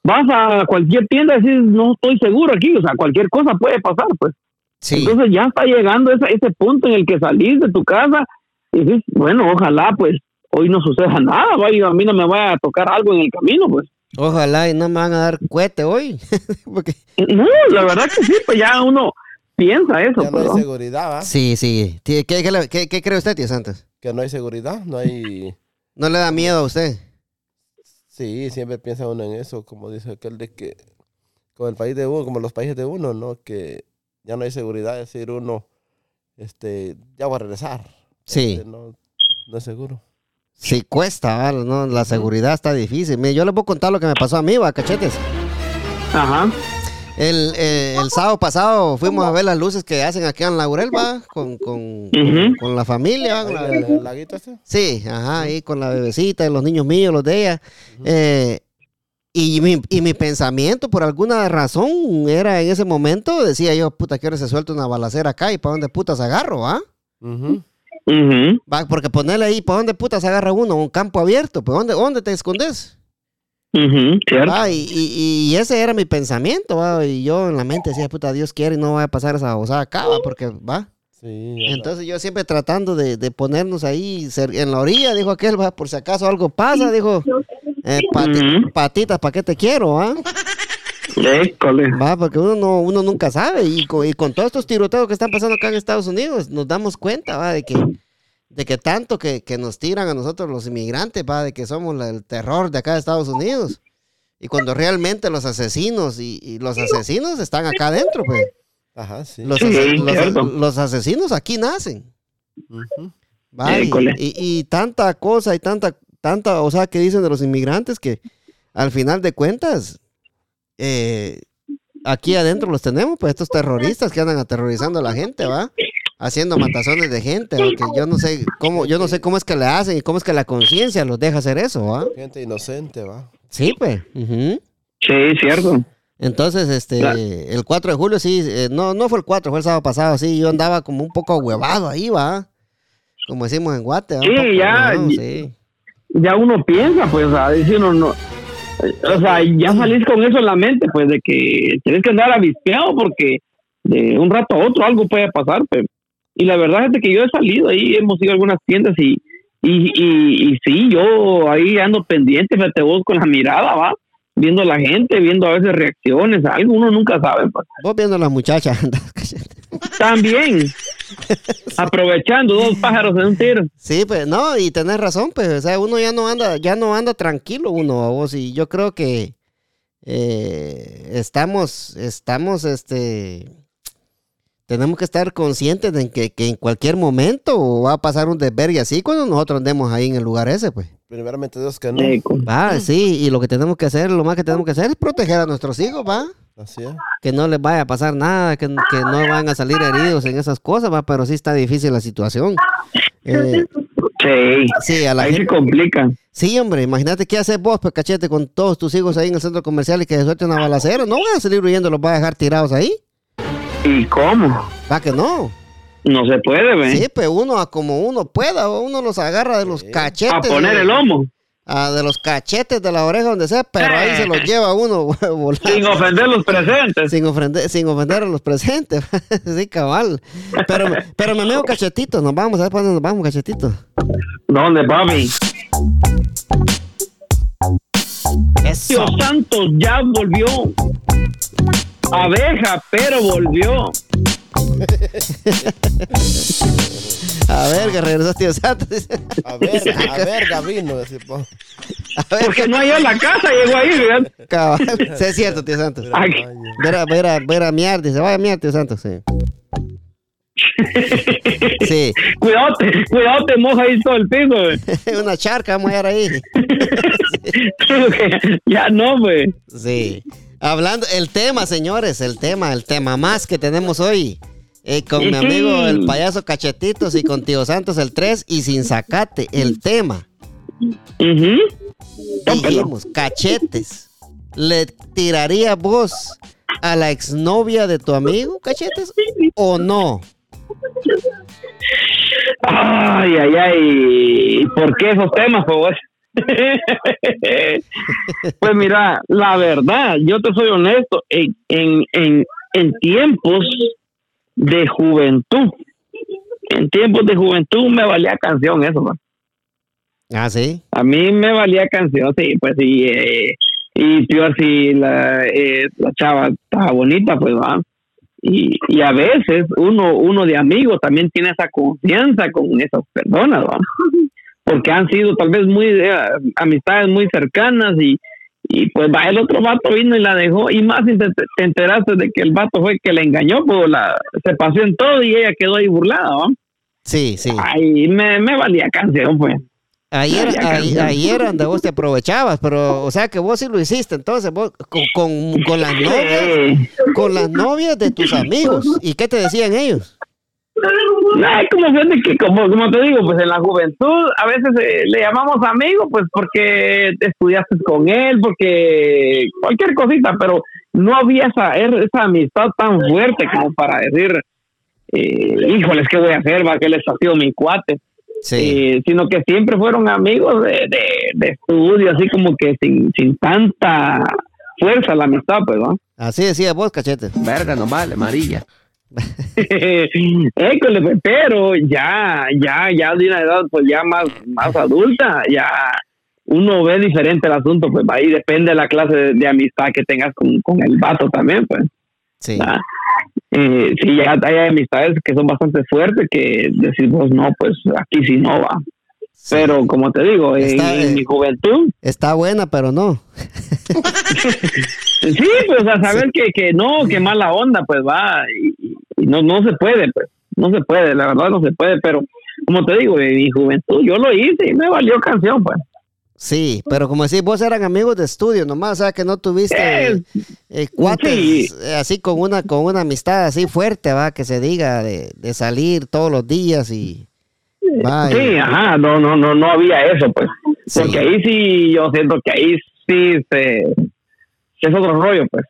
Vas a cualquier tienda y decís, no estoy seguro aquí, o sea, cualquier cosa puede pasar, pues. Sí, Entonces ya está llegando ese, ese punto en el que salís de tu casa y dices, bueno, ojalá pues hoy no suceda nada, vaya, a mí no me vaya a tocar algo en el camino, pues. Ojalá y no me van a dar cohete hoy. Porque, No, la verdad que sí, pues ya uno piensa eso, Ya no hay seguridad, ¿va? sí, sí. ¿Qué, qué, qué le- qué- qué cree usted, tío Santos? Que no hay seguridad, no hay... ¿No le da miedo a usted? Sí, siempre piensa uno en eso, como dice aquel de que... Como el país de uno, como los países de uno, ¿no? Que ya no hay seguridad, es decir, uno, este, ya va a regresar. Sí. Este, no, no es seguro. Sí, cuesta, ¿vale? ¿no? La seguridad está difícil. Mire, yo les voy a contar lo que me pasó a mí, va, cachetes. ajá. El, eh, el sábado pasado fuimos a ver las luces que hacen aquí en Laurel, va, con, con, con la familia. va, con la- Ahí en el laguito este. Sí, ajá, ahí con la bebecita, y los niños míos, los de ella. Eh, y, mi, y mi pensamiento, por alguna razón, era en ese momento, decía yo, puta, que ahora se suelta una balacera acá y para dónde putas agarro, ¿ah? Ujú. Va, porque ponerle ahí, ¿para dónde putas agarra uno? Un campo abierto, ¿para dónde, dónde te escondes? Cierto. Va, y, y- y ese era mi pensamiento, va, y yo en la mente decía, puta, Dios quiere y no vaya a pasar esa osada acá, va, porque, va. Sí, Entonces yo siempre tratando de, de ponernos ahí en la orilla, dijo aquel, va, por si acaso algo pasa, dijo, eh, pati- patitas, ¿para qué te quiero, ah? École. Va, porque uno, no, uno nunca sabe, y con, y con todos estos tiroteos que están pasando acá en Estados Unidos, nos damos cuenta, va, de que, de que tanto que, que nos tiran a nosotros los inmigrantes, va, de que somos la- el terror de acá de Estados Unidos. Y cuando realmente los asesinos y, y los asesinos están acá adentro, pues. Ajá, sí. Los, Sí, ase- los- cierto. los asesinos aquí nacen. ¿va? Y- y tanta cosa y tanta, tanta, o sea, que dicen de los inmigrantes que al final de cuentas, eh, aquí adentro los tenemos, pues estos terroristas que andan aterrorizando a la gente, ¿va? Haciendo matazones de gente, ¿va? que yo no sé cómo, yo no sé cómo es que le hacen y cómo es que la conciencia los deja hacer eso, ¿va? Gente inocente, va. Sí, pues. ujú. Sí, cierto. Entonces, este, Claro. el 4 de julio, sí, eh, no, no fue el 4, fue el sábado pasado, sí, yo andaba como un poco huevado ahí, va. Como decimos en Guate, Sí, poco ya, y- sí. Ya uno piensa, pues, a decir uno no. O sea, ya salís con eso en la mente, pues, de que tienes que andar avispeado porque de un rato a otro algo puede pasar, pues. Y la verdad es de que yo he salido ahí, hemos ido a algunas tiendas y, y, y, y sí, yo ahí ando pendiente, fíjate vos con la mirada, va, viendo a la gente, viendo a veces reacciones, algo uno nunca sabe, pues. Vos viendo a las muchachas. También, aprovechando dos pájaros en un tiro. sí, pues, no, y tenés razón, pues, o sea, uno ya no anda, ya no anda tranquilo uno, a vos, y yo creo que eh, estamos, estamos, este, tenemos que estar conscientes de que, que en cualquier momento va a pasar un desvergue así cuando nosotros andemos ahí en el lugar ese, pues. Primeramente Dios que no. Va, sí, y lo que tenemos que hacer, lo más que tenemos que hacer es proteger a nuestros hijos, va. Así es. Que no les vaya a pasar nada, que, que no van a salir heridos en esas cosas, va, pero sí está difícil la situación. Eh, Sí, sí, a la ahí se gente, complica. sí, hombre, imagínate qué haces vos, pues cachete, con todos tus hijos ahí en el centro comercial y que se suelte una balacera. No van a salir huyendo, los vas a dejar tirados ahí. ¿Y cómo? Va que no. No se puede, ¿ve? Sí, pues uno a como uno pueda, uno los agarra de los cachetes. a poner el lomo, ah, de los cachetes de la oreja, donde sea, pero ahí se los lleva uno volando. sin ofender los presentes. Sin ofender, sin ofender a los presentes. sí, cabal. Pero, pero mi amigo Cachetito, nos vamos, ¿sabes dónde nos vamos, Cachetito? ¿Dónde, papi? Eso. Dios santo, ya volvió. Abeja, pero volvió. A ver, que regresó Tío Santos. A ver, a ver, Gavino. decir, po. A ver, Porque no hay en la casa, llegó ahí, ¿verdad? cabal. Sí, es cierto, Tío Santos. Ay, Ver a, ver a, ver a miar, dice, vaya a miar, Tío Santos, sí. Sí, cuidado, te, cuidado, te moja ahí todo el piso, una charca, vamos a ir ahí. ya no, pues. Sí. Hablando, el tema, señores, el tema, el tema más que tenemos hoy. eh, con mi amigo el payaso Cachetitos y con Tío Santos el 3 y sin sacate, el tema. Dijimos, cachetes. ¿Le tiraría vos a la exnovia de tu amigo, cachetes? ¿O no? Ay, ay, ay. ¿Por qué esos temas, por favor? pues mira, la verdad, yo te soy honesto, en, en, en, en tiempos de juventud, en tiempos de juventud me valía canción eso, man. Ah, sí. A mí me valía canción, sí, pues sí. Eh, y peor si la, eh, la chava estaba bonita, pues va. Y, y a veces uno, uno de amigos también tiene esa confianza con esas personas, ¿va? Porque han sido tal vez muy eh, amistades muy cercanas y, y pues va, el otro vato vino y la dejó. Y más si te, te enteraste de que el vato fue el que la engañó, pues la, se pasó en todo y ella quedó ahí burlada, ¿va? Sí, sí. Ay, me, me valía canción, pues. Ayer, ahí, canción. ayer donde vos te aprovechabas, pero, o sea que vos sí lo hiciste, entonces, vos, con, con, con las novias, con las novias de tus amigos. ¿Y qué te decían ellos? Ay, como fíjate que, como, como te digo, pues en la juventud a veces eh, le llamamos amigo, pues porque estudiaste con él, porque cualquier cosita, pero no había esa, er- esa amistad tan fuerte como para decir, eh, híjoles, ¿qué voy a hacer? Va, que él ha sido mi cuate. Sí. Eh, sino que siempre fueron amigos de, de, de estudio, así como que sin, sin tanta fuerza la amistad, pues, ¿no? Así decía vos, cachete. Verga, no vale, amarilla. École, pues, pero ya, ya, ya de una edad pues ya más, más adulta, ya uno ve diferente el asunto, pues ahí depende de la clase de, de amistad que tengas con, con el vato también, pues. Sí. ¿verdad? Eh, sí, ya hay amistades que son bastante fuertes que decir vos no, pues aquí sí no va. Sí. Pero como te digo, en, Está, en eh, mi juventud, Está buena, pero no. sí, pues a saber que, que no, que mala onda, pues va, y no, no se puede, pues, no se puede, la verdad no se puede, pero como te digo, en mi juventud yo lo hice y me valió canción, pues. Sí, pero como decís, vos eran amigos de estudio nomás, o sea, que no tuviste Eh, eh, cuates sí. eh, así con una con una amistad así fuerte, va, que se diga de, de salir todos los días y va, y- Sí, ajá, no, no, no, no había eso, pues. Sí. Porque ahí sí, yo siento que ahí sí se, es otro rollo, pues.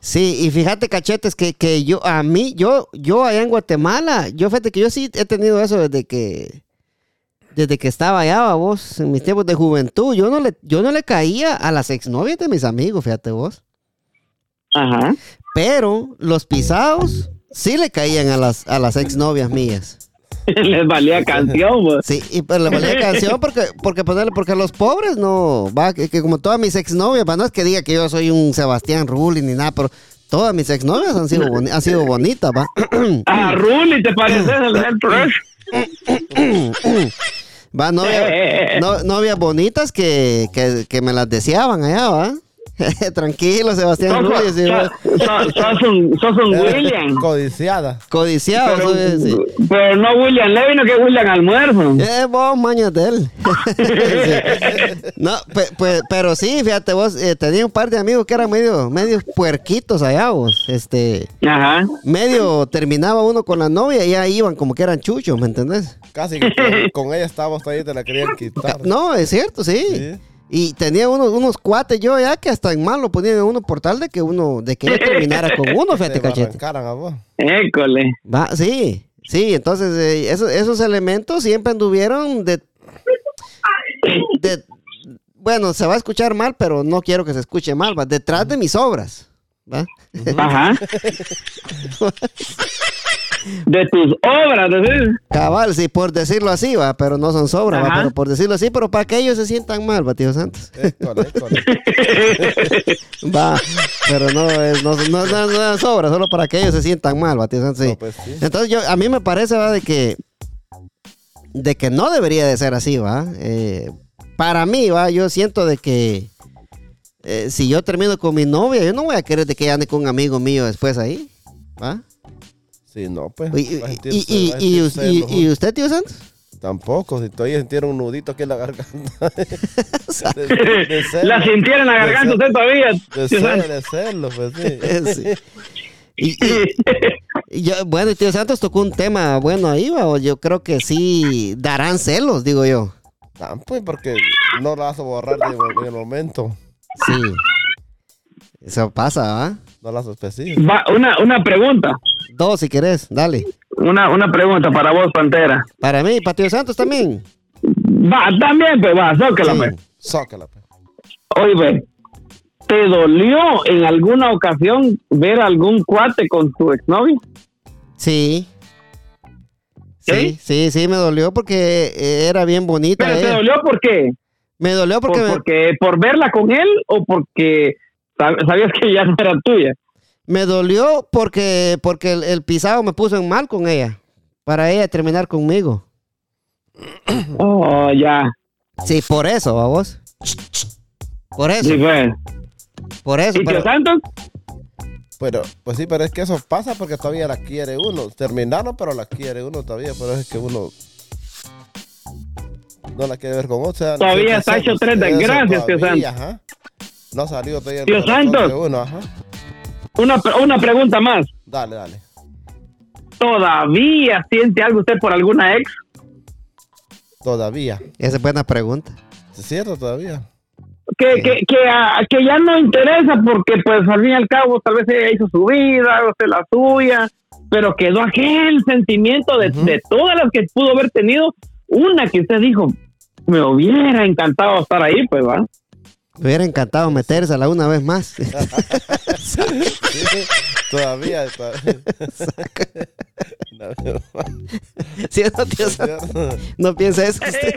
Sí, y fíjate, cachetes, que, que yo, a mí, yo, yo allá en Guatemala, yo fíjate que yo sí he tenido eso desde que, desde que estaba allá, vos, en mis tiempos de juventud, yo no le, yo no le caía a las exnovias de mis amigos, fíjate vos. Ajá. Pero los pisados sí le caían a las, a las exnovias mías. Les valía canción, pues. Sí, y pero le valía canción porque, porque ponerle, porque los pobres no, va, que, que como todas mis exnovias, va, no es que diga que yo soy un Sebastián Rulli ni nada, pero todas mis exnovias han sido, boni- han sido bonitas, va. A Ruli, ¿te pareces el Head? Va, novias, no- novias bonitas que, que, que me las deseaban allá, va. Tranquilo, Sebastián Sos, Rulli, sos- un, sos un William. Codiciada. codiciado, Pero, soy- sí. pero no William Levy, no que William Almuerzo. Eh, vos, mañas de él. Sí. No, pe- pe- pero sí, fíjate vos, eh, tenía un par de amigos que eran medio, medio puerquitos allá, vos. Este, Ajá. medio terminaba uno con la novia y ya iban como que eran chuchos, ¿me entendés? Casi que con, con ella estábamos todavía y te la querían quitar. No, es cierto, sí. Sí. Y tenía unos, unos cuates yo ya que hasta en mal lo ponían uno por tal de que uno, de que ella terminara con uno, fíjate, Te cachete. a vos. École. Va, sí, sí, entonces eh, esos, esos elementos siempre anduvieron de, de, bueno, se va a escuchar mal, pero no quiero que se escuche mal, va, detrás de mis obras, ¿va? Ajá. De tus obras, ¿decís? Cabal, sí, por decirlo así, va, pero no son sobras, va, pero por decirlo así, pero para que ellos se sientan mal, va, tío Santos. Va, pero no es, no, no, no, no sobra, solo para que ellos se sientan mal, va, tío Santos, sí. No, pues sí. Entonces yo, a mí me parece, va, de que, de que no debería de ser así, va. Eh, para mí, va, yo siento de que eh, si yo termino con mi novia, yo no voy a querer de que ella ande con un amigo mío después ahí, va. Sí, no, pues. Y, va a y, sentirse- y- va a y- sentirse y- mejor. y usted, tío Santos? Tampoco, si todavía sintieron un nudito aquí en la garganta. de, de serlo. La sintiera en la garganta usted todavía. De, Tío ser- Santos. de serlo, pues sí. Sí. Y, yo- bueno, y tío Santos tocó un tema bueno ahí, va, o yo creo que sí darán celos, digo yo. Ah, pues porque no la vas a borrar de- en el momento. Sí. Eso pasa, ¿va? No las específicas. Va, una, una pregunta. Dos, si querés, dale. Una, una pregunta para vos, Pantera. Para mí, para tío Santos también. Va, también, pues va, zócala, Sí. pues. Zócala, pues. Oye, ve, ¿te dolió en alguna ocasión ver algún cuate con tu exnovia? Sí. Sí, ¿Sí? sí, me dolió porque era bien bonita. ¿Pero te dolió por qué? Me dolió ¿Por, porque, me- porque, ¿Por verla con él o porque sab- sabías que ya no era tuya? Me dolió porque, porque el, el pisado me puso en mal con ella. Para ella terminar conmigo. Oh, ya. Sí, por eso, vos. Por eso, Sí, pues. por eso. ¿Y pero- tío Santos? Pero, pues sí, pero es que eso pasa porque todavía la quiere uno. Terminaron, pero la quiere uno todavía. Pero es que uno no la quiere ver con otro. o sea, Todavía está hecho tres desgracias, tío todavía, ajá. No ha salido todavía Tío de uno, ajá. Una, pre- una pregunta más. Dale, dale. ¿Todavía siente algo usted por alguna ex? Todavía. Esa es buena pregunta. ¿Es cierto todavía? Que, que, que, ah, que ya no interesa porque pues al fin y al cabo tal vez ella hizo su vida, usted la suya, pero quedó aquel sentimiento de, de todas las que pudo haber tenido, una que usted dijo, me hubiera encantado estar ahí, pues va. Me hubiera encantado metérsela una vez más. Sí, todavía. todavía. No, ¿Sí no, Santos? No piensa eso usted.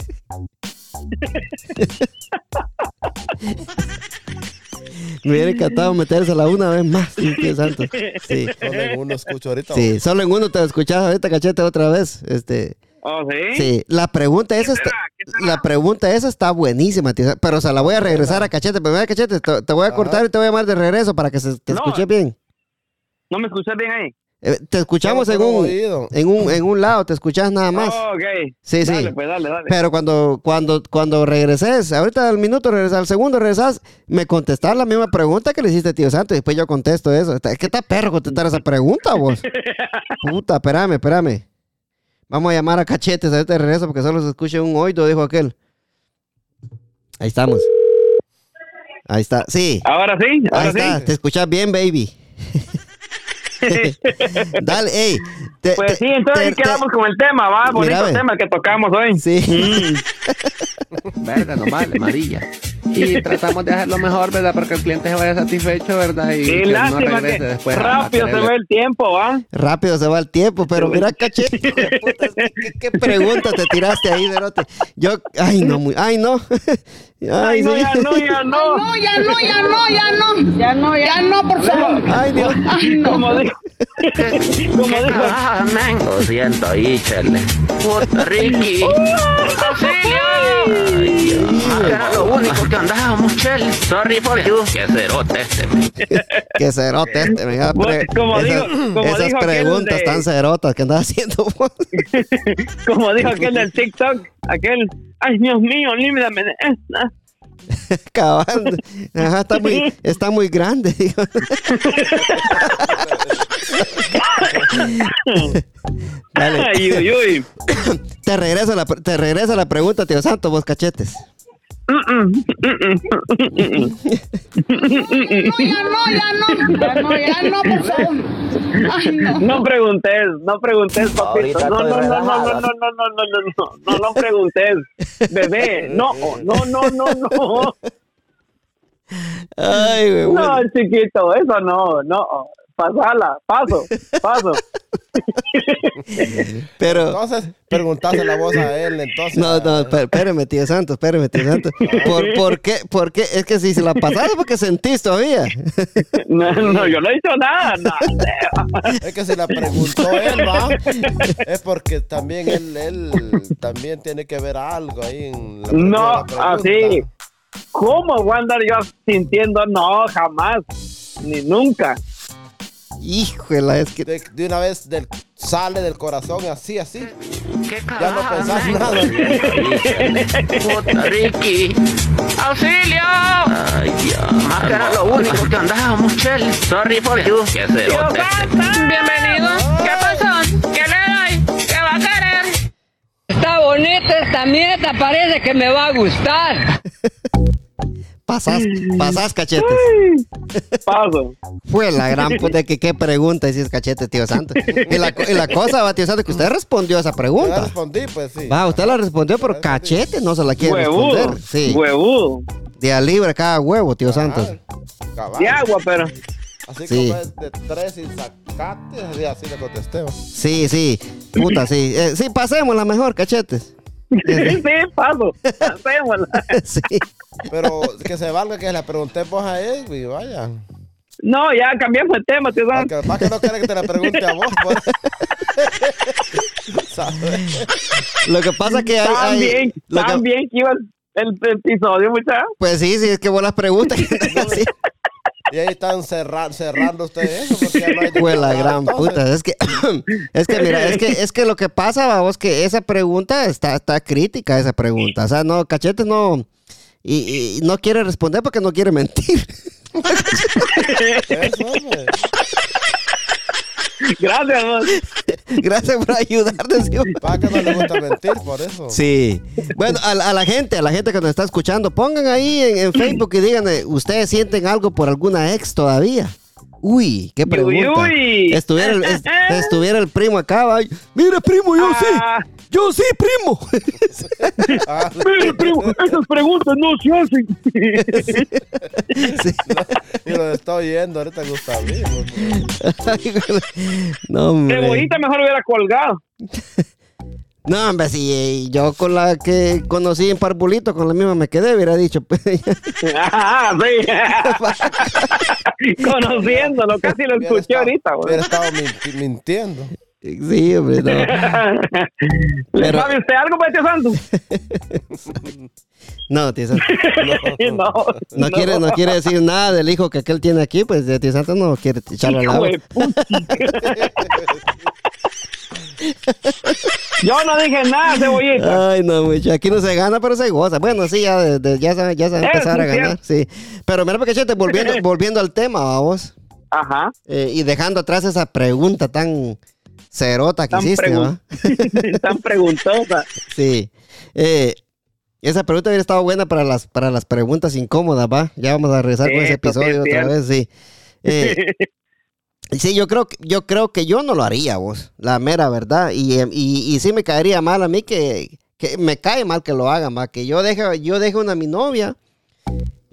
Me hubiera encantado metérsela una vez más, Santos. Sí. Solo en uno escucho ahorita. Sí, solo en uno te escuchas ahorita, cachete, otra vez. Este, Oh, sí. sí, la pregunta es esta. será? ¿Qué la pregunta esa está buenísima, tío. Pero se la voy a regresar a Cachete. Pero mira, Cachete, te, te voy a cortar y te voy a llamar de regreso para que se, te No. escuche bien. ¿No me escuchas bien ahí? Eh, te escuchamos en un, en un en un lado, te escuchas nada más. Oh, ok. Sí, sí. Dale, pues dale, dale. Pero cuando, cuando, cuando regreses, ahorita al minuto regresas, al segundo regresas, me contestas la misma pregunta que le hiciste, tío Santo, y después yo contesto eso. Es que está perro contestar esa pregunta, vos. Puta, espérame, espérame. Vamos a llamar a cachetes ahorita de regreso porque solo se escucha un oído, dijo aquel. Ahí estamos. Ahí está, sí. Ahora sí, Ahí está, sí. te escuchas bien, baby. Dale, ey. te- Pues te- sí, entonces ahí te- te- quedamos con el tema, va, bonito tema que tocamos hoy. Sí. Verga, no vale, amarilla. Y tratamos de hacerlo mejor, ¿verdad? Porque el cliente se vaya satisfecho, ¿verdad? Y Qué que no lástima regrese que después rápido se ve el tiempo, va. Rápido se va el tiempo, pero mira, puta, ¿Qué, qué pregunta te tiraste ahí, Derote? Yo, ay, no, muy, ay, no. Ay, Ay, no, sí. ya no, ya no. No, ya no, ya no, ya no. Ya no, ya no, por favor. Ay, Dios. Como dijo, como dijo, Ah, men. Lo siento ahí, chele. Puta, Ricky. ¡Auxilio! Ay, Dios. Ah, Era lo único que andábamos, chele. Sorry for you. Qué cerote este. Qué cerote este, me iba a pre- Como esas, dijo- como esas dijo preguntas de- tan cerotas que andas haciendo vos. como dijo aquel del TikTok, aquel, ay Dios mío, límítame de esta. Cabal. Ajá, está muy, está muy grande, digo. Dale. Ay, uy, uy. Te regresa la, te regresa la pregunta, tío Santo, vos cachetes. No, ya no, ya no. Ya no, ya no, por favor. Ay, no. No preguntes, no preguntes, papito. No, no, no, no, no, no, no, no, no, no, no, no, no preguntes. Bebé, no, no, no, no, no. Ay, bueno. No, chiquito, eso no, no. Pasala, paso, paso. Pero, Entonces, preguntaste la voz a él, entonces. no, no, espé- espéreme, tío Santo, espéreme, tío Santo. ¿Por, por qué? ¿Por qué? Es que si se la pasaste porque sentís todavía. No, no, yo no he dicho nada. No, Es que si la preguntó él, va, es porque también él, él también tiene que ver algo ahí en la No, así. ¿Cómo voy a andar yo sintiendo? No, jamás. Ni nunca. Híjole, es que. De, de una vez del, sale del corazón así, así. ¿Qué Ya no pensás nada. Puta, Ricky. ¡Auxilio! Ay, Dios. Más que era lo único que andábamos, chele. Sorry for you. Qué. Bienvenido. ¿Qué pasó? ¿Qué le doy? ¿Qué va a querer? Está bonita esta nieta, parece que me va a gustar. Pasás, pasás cachetes. Paso. Fue la gran puta que qué pregunta si es cachete, tío Santo. Y la, co- y la cosa, va, tío Santo, que usted respondió a esa pregunta. respondí, pues sí. Va, usted la respondió, pero cachete no se la quiere Huevudo. responder. Sí. Huevudo. Día libre cada huevo, tío Santos. De agua, pero. Así Sí. como es de tres sin sacate, así, le contesté. Sí, sí. Puta, sí. Eh, sí, pasémosla mejor, cachetes. sí, paso. Hacémosla. Sí. Pero que se valga que le pregunté vos a Edwin, vaya. No, ya cambiamos el tema, Santo. Aunque más que no quiere que te la pregunte a vos, pues. Lo que pasa que hay. hay- También, que- también que iba el, el episodio, muchachos. pues sí, sí, es que vos las preguntas. Y ahí están cerra- cerrando ustedes eso, porque ya no hay la gran entonces. puta. Es que, es que mira, es que, es que lo que pasa, vamos, que esa pregunta está, está crítica, esa pregunta. O sea, no, Cachete no. Y, y no quiere responder porque no quiere mentir. Eso. Gracias, vos. Gracias por ayudarnos. sí. Para que no le gusta mentir, por eso. Sí. Bueno, a, la- a la gente, a la gente que nos está escuchando, pongan ahí en, en Facebook y digan, eh, ¿ustedes sienten algo por alguna ex todavía? Uy, qué pregunta. uy. Estuviera, el, es- estuviera el primo acá, va, Mira, primo, yo Ah. sí. Yo sí, primo. Ah, Mire, primo, esas preguntas no se hacen. Sí. y lo estoy oyendo ahorita Gustavo. Güey. no, hombre. Cebollita mejor hubiera colgado. No, hombre, si yo con la que conocí en Parbulito, con la misma me quedé, hubiera dicho. pues, Ah, sí. Conociéndolo, casi lo escuché ahorita, güey. Hubiera estado minti- mintiendo. Sí, hombre, no. ¿Le Pero- sabe usted algo, pues, tío Santo? No, tío Santo. no, No, quiere, no quiere decir nada del hijo que aquel tiene aquí, pues tío Santo no quiere de puta. Yo no dije nada, cebollita. Ay, no, mucho. Aquí no se gana, pero se goza. Bueno, sí, ya, de- de- ya, se, ya se va a empezar a ganar. Sí. Pero mira, porque chete, volviendo, volviendo al tema, vamos. Ajá. eh, y dejando atrás esa pregunta tan cerota que Tan, hiciste, pregun- ¿va? tan preguntosa. Sí. Eh, esa pregunta hubiera estado buena para las, para las preguntas incómodas, ¿va? Ya vamos a regresar con ese episodio es otra vez, sí. Eh, sí, yo creo, que- yo creo que yo no lo haría, vos, la mera verdad. Y, y, y sí me caería mal a mí que, que me cae mal que lo hagan, ¿va? Que yo deje, yo deje una a mi novia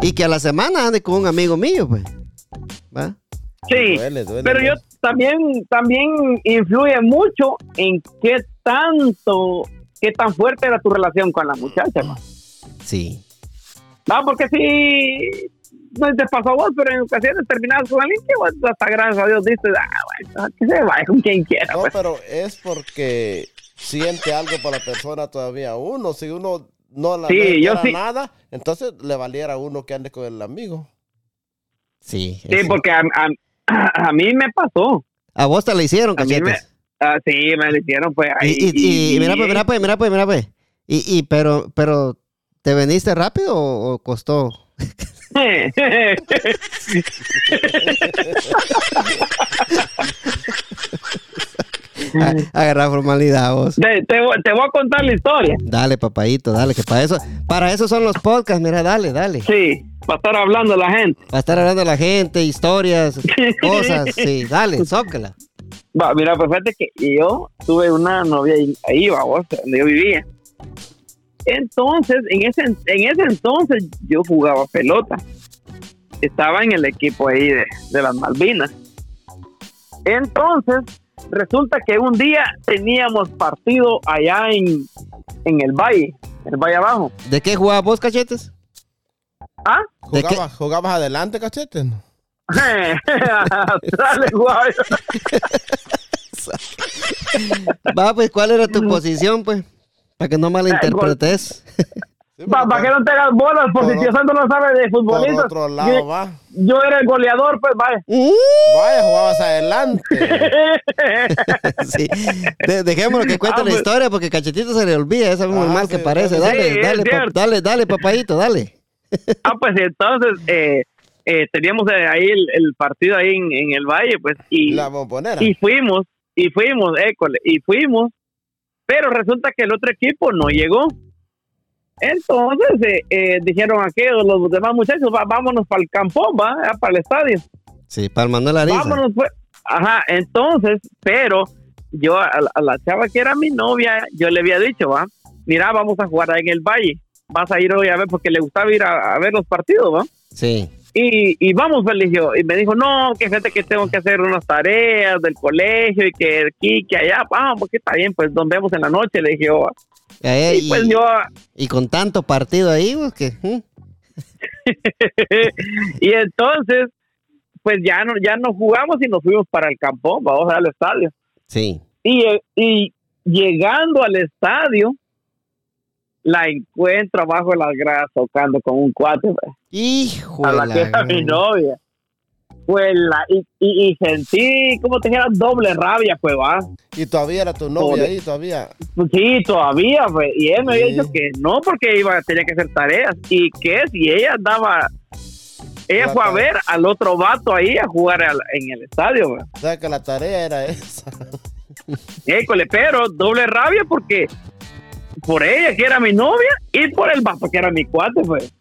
y que a la semana ande con un amigo mío, pues. ¿Va? Sí, Duele, duele pero yo. También, también influye mucho en qué tanto, qué tan fuerte era tu relación con la muchacha, ¿no? Sí. No, porque si no te pasó a vos, pero en ocasiones terminabas con alguien que vos hasta gracias a Dios dices, ah, bueno, que se vaya con quien quiera. No, pues. pero es porque siente algo por la persona todavía uno. Si uno no la Sí, yo sí. nada, entonces le valiera a uno que ande con el amigo. Sí. Sí, porque a, a- a mí me pasó. A vos te la hicieron, me- cachetes. Ah, sí, me lo hicieron, pues. Y, ahí, y, y mira, pues, mira, pues, mira, pues, mira, pues. Y, y, pero, pero, ¿te veniste rápido o, o costó? A- agarrar formalidad vos. te, te voy- te voy a contar la historia. Dale, papadito, dale, que para eso, para eso son los podcasts, mira, dale, dale. Sí, para estar hablando la gente. Para estar hablando de la gente, historias, cosas, sí, dale, zócala. Va, mira, pues fíjate que yo tuve una novia ahí, ahí va, vos, donde yo vivía. Entonces, en ese, en ese entonces yo jugaba pelota. Estaba en el equipo ahí de, de las Malvinas. Entonces, resulta que un día teníamos partido allá en, en el valle, en el valle abajo. ¿De qué jugabas vos, cachetes? ¿Ah? ¿De qué? ¿Jugabas, jugabas adelante, cachete? No. Dale, guay. Va, pues, ¿cuál era tu posición, pues? Para que no malinterpretes. Sí, Para porque que no te hagas bolas, por Por si Tío Santo no sabe de por futbolistas. otro lado Yo, va. yo era el goleador, pues vaya. Uh, Vaya, jugabas adelante. sí. De- dejémoslo que cuente Ah, la pues. historia porque cachetito se le olvida, ya sabemos Ah, mal que sí, parece. Dale, es dale, pa- dale, dale, papadito, dale. ah, pues entonces eh, eh, teníamos eh, ahí el, el partido ahí en, en el valle, pues, y, La bombonera. y fuimos, y fuimos, école, y fuimos, pero resulta que el otro equipo no llegó. Entonces eh, eh, dijeron aquellos, los demás muchachos, "Va- vámonos para el campón, va, para el estadio. Sí, para el Manuel Ariza. Vámonos, pues. Ajá, entonces, pero yo a, la- a la chava que era mi novia, yo le había dicho, va, mira, vamos a jugar ahí en el valle. Vas a ir hoy a ver, porque le gustaba ir a, a ver los partidos, va. Sí. Y, y vamos, pues, dije yo. Y me dijo, no, que gente que tengo que hacer unas tareas del colegio y que aquí, que allá. Vamos, porque está bien, pues nos vemos en la noche, le dije yo. Eh, Y pues y, yo, y con tanto partido ahí, pues, que, ¿hmm? y entonces, pues ya no, ya no jugamos y nos fuimos para el campón, vamos al estadio. Sí. Y, y llegando al estadio, la encuentro abajo de las gradas tocando con un cuate Hijo a la la que era mi novia. Pues la, y, y, y sentí, como te dijera, doble rabia, pues va. Y todavía era tu novia ahí, todavía. Sí, todavía, pues. Y él me había Sí. dicho que no, porque iba tenía que hacer tareas. Y que si ella andaba. Ella La fue a ver al otro vato ahí a jugar al- en el estadio, pues. O sea que la tarea era esa. École, pero doble rabia porque por ella que era mi novia y por el vato que era mi cuate, pues.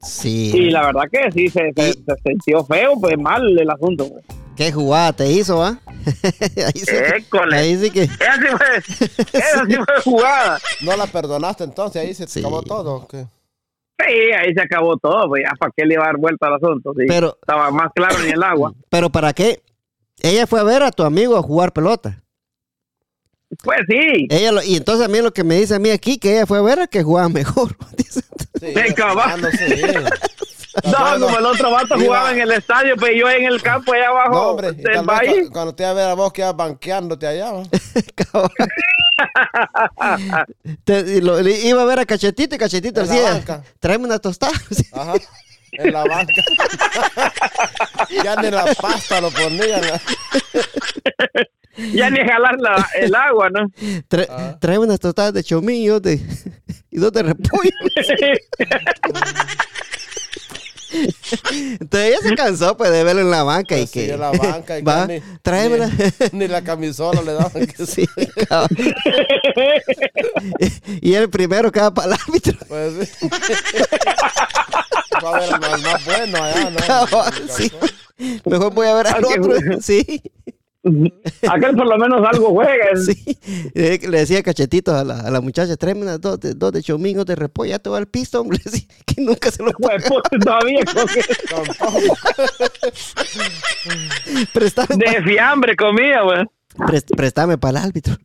Sí. Y la verdad que sí, se, se, sintió feo, pues mal el asunto, pues. ¿Qué jugada te hizo, ah? ahí, sí que, École. ahí sí que. Esa sí fue, esa sí fue jugada. No la perdonaste entonces, ahí se Sí. acabó todo. ¿o qué? Sí, ahí se acabó todo, pues ya para qué le iba a dar vuelta al asunto. Sí. Pero, Estaba más claro ni el agua. pero ¿para qué? Ella fue a ver a tu amigo a jugar pelota. Pues sí. Ella lo- y entonces a mí lo que me dice a mí aquí, que ella fue a ver a que jugaba mejor. Sí, sí. No, como el otro vato jugaba en el estadio, pero yo en el campo allá abajo No, hombre, del país. cu- cuando te iba a ver a vos que ibas banqueándote allá, ¿va? Te- lo- le iba a ver a Cachetito y Cachetito En la decía, banca. tráeme una tostada. Ajá. En la banca. ya ni la pasta lo ponían. Ya ni jalar la- el agua, ¿no? Tra-. Tráeme unas tostadas de chomillo de, y dos de repollo. Entonces ella se cansó pues, de verlo en la banca y Pues sí, que... en la banca y que Va, ni- tráemela. Ni, ni la camisola le daban. Que Sí, y el primero que va para el árbitro. Pues sí. Va a ver al más, más bueno allá, ¿no? Cabal, sí. Mejor voy a ver al otro. Sí, Aquel por lo menos algo juega. sí. Le decía cachetito a la, a la muchacha, tráeme unas dos de, dos de chomillo de repollo, ya te va el pisto, hombre. Sí, que nunca se lo paga. pues, todavía con que- de fiambre comía, güey. pa- pres- préstame para el árbitro.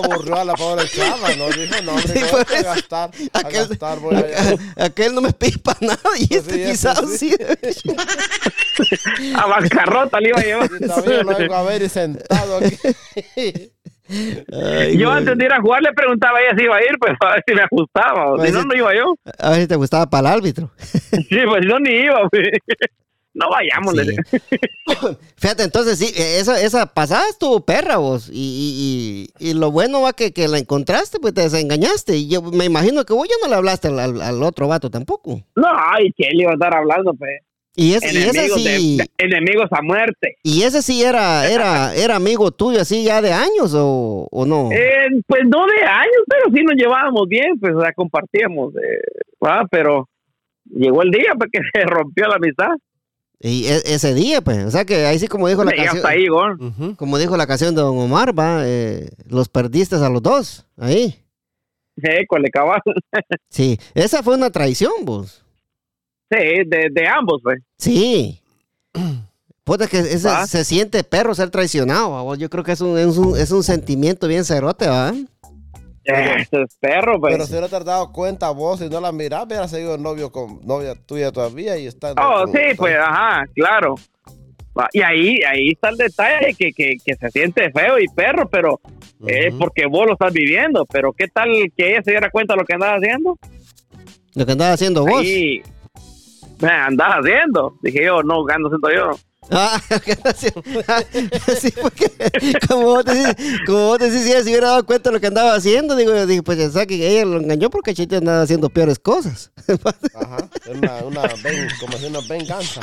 Se aburrió a la pobre chava, ¿no? Dijo, no, hombre, Sí, no voy a gastar. A Aquel, gastar voy a... aquel no me pide para nada y Pues este sí, quizás sí. sí. A bancarrota le iba a llevar. Y todavía lo vengo a ver y sentado aquí. Ay, Yo antes de ir a jugar le preguntaba a ella si iba a ir, pues a ver si me ajustaba. o Pues si no, no iba yo. A ver si te gustaba para el árbitro. Sí, pues no, ni iba, güey. No vayamos, Sí. Fíjate, entonces sí, eh, esa, esa pasada estuvo perra vos. Y, y, lo bueno va que, que la encontraste, pues te desengañaste. Y yo me imagino que vos ya no le hablaste al, al- al otro vato tampoco. No, ay, que él iba a estar hablando, pues. Y, ese, y ese Enemigos, sí. de, de- enemigos a muerte. Y ese sí era, era, era amigo tuyo así ya de años o, o no. Eh, pues no de años, pero sí nos llevábamos bien, pues o sea, compartíamos. eh, ¿va? Pero llegó el día pues, que se rompió la amistad. Y e- ese día, pues. O sea que ahí sí como dijo la canción. ahí, güey. Ujú. Como dijo la canción de Don Omar, va, eh, los perdiste a los dos. Ahí. École, cabal. Sí. Esa fue una traición, vos. Sí, de, de ambos, pues. Sí. Puta que ese- se siente perro ser traicionado. ¿va? Yo creo que es un, es un, es un sentimiento bien cerote, ¿va? Ese es perro, pues. Pero si no te has dado cuenta vos, si no la mirás, hubiera seguido novio con novia tuya todavía y está. Oh, sí, pues, ajá, claro. Y ahí, ahí está el detalle que, que, que se siente feo y perro, pero es porque vos lo estás viviendo. Pero ¿qué tal que ella se diera cuenta de lo que andaba haciendo? Lo que andaba haciendo vos. Me andaba haciendo. Dije yo, no, ando siento yo. Ah. Ah, sí, porque como vos decís, como vos decís, si ella se hubiera dado cuenta de lo que andaba haciendo, digo, yo dije, pues ya sabe que ella lo engañó porque Chito andaba haciendo peores cosas. Ajá. Es una, una ven- como si una venganza.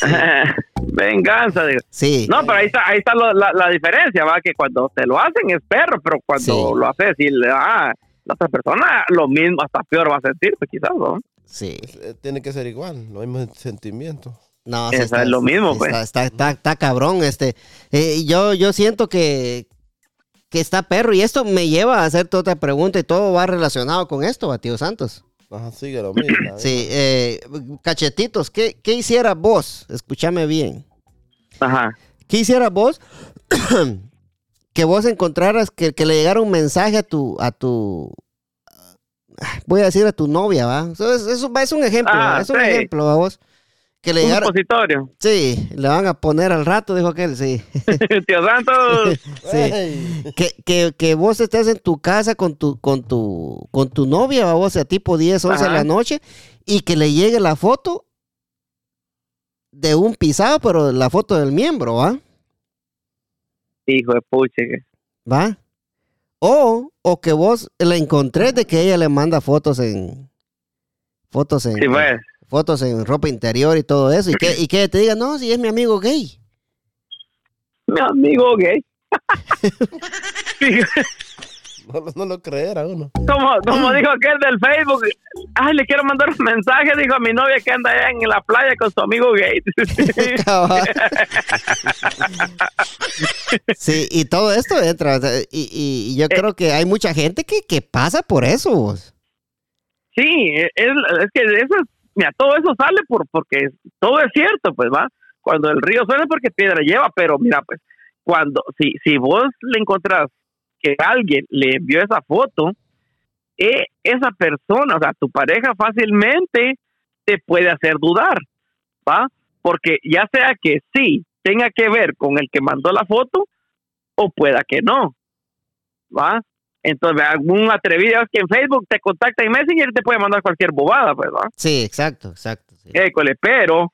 Venganza, digo. Sí. No, pero ahí está, ahí está lo- la, la diferencia, va, que cuando te lo hacen es perro, pero cuando Sí. lo haces y le da a la otra persona, lo mismo, hasta peor va a sentir, pues, quizás, ¿no? Sí. Eh, Tiene que ser igual, los mismos sentimientos. No, Eso es lo mismo, pues. Está, está, está, está cabrón, este. Eh, yo, yo siento que, que está perro y esto me lleva a hacerte otra pregunta y todo va relacionado con esto, a tío Santos. Ajá, sigue lo mismo. Sí, eh, cachetitos, ¿qué, ¿qué hiciera vos? Escúchame bien. Ajá. ¿Qué hiciera vos que vos encontraras que, que le llegara un mensaje a tu, a tu, voy a decir a tu novia, ¿va? Eso es, eso es un ejemplo, Ah, ¿va? es un sí. ejemplo, ¿va vos? Que le Un llegara, supositorio. sí, le van a poner al rato, dijo aquel, sí. Tío Santos. sí. Que, que, que vos estés en tu casa con tu, con tu, con tu novia, ¿va vos, a tipo 10, 11 de la noche, y que le llegue la foto de un pisado, pero la foto del miembro, ¿va? Hijo de puche. ¿Va? O, o que vos la encontrés de que ella le manda fotos en fotos en Sí, pues. Fotos en ropa interior y todo eso y que, y que te diga, no, si es mi amigo gay. Mi amigo gay. No, lo- no lo creera uno. como, como dijo aquel del Facebook, ay, le quiero mandar un mensaje, dijo a mi novia que anda allá en la playa con su amigo gay. Sí, y todo esto entra. Y, y- y yo creo que hay mucha gente que, que pasa por eso. vos. Sí, es, es que eso es, mira, todo eso sale por porque todo es cierto, pues va. Cuando el río suena porque piedra lleva, pero mira, pues cuando si si vos le encontrás que alguien le envió esa foto, e- esa persona, o sea, tu pareja fácilmente te puede hacer dudar, ¿va? Porque ya sea que sí tenga que ver con el que mandó la foto o pueda que no, ¿va? Entonces, algún atrevido es que en Facebook te contacta en Messenger te puede mandar cualquier bobada, pues, ¿va? Sí, exacto, exacto. sí. École, pero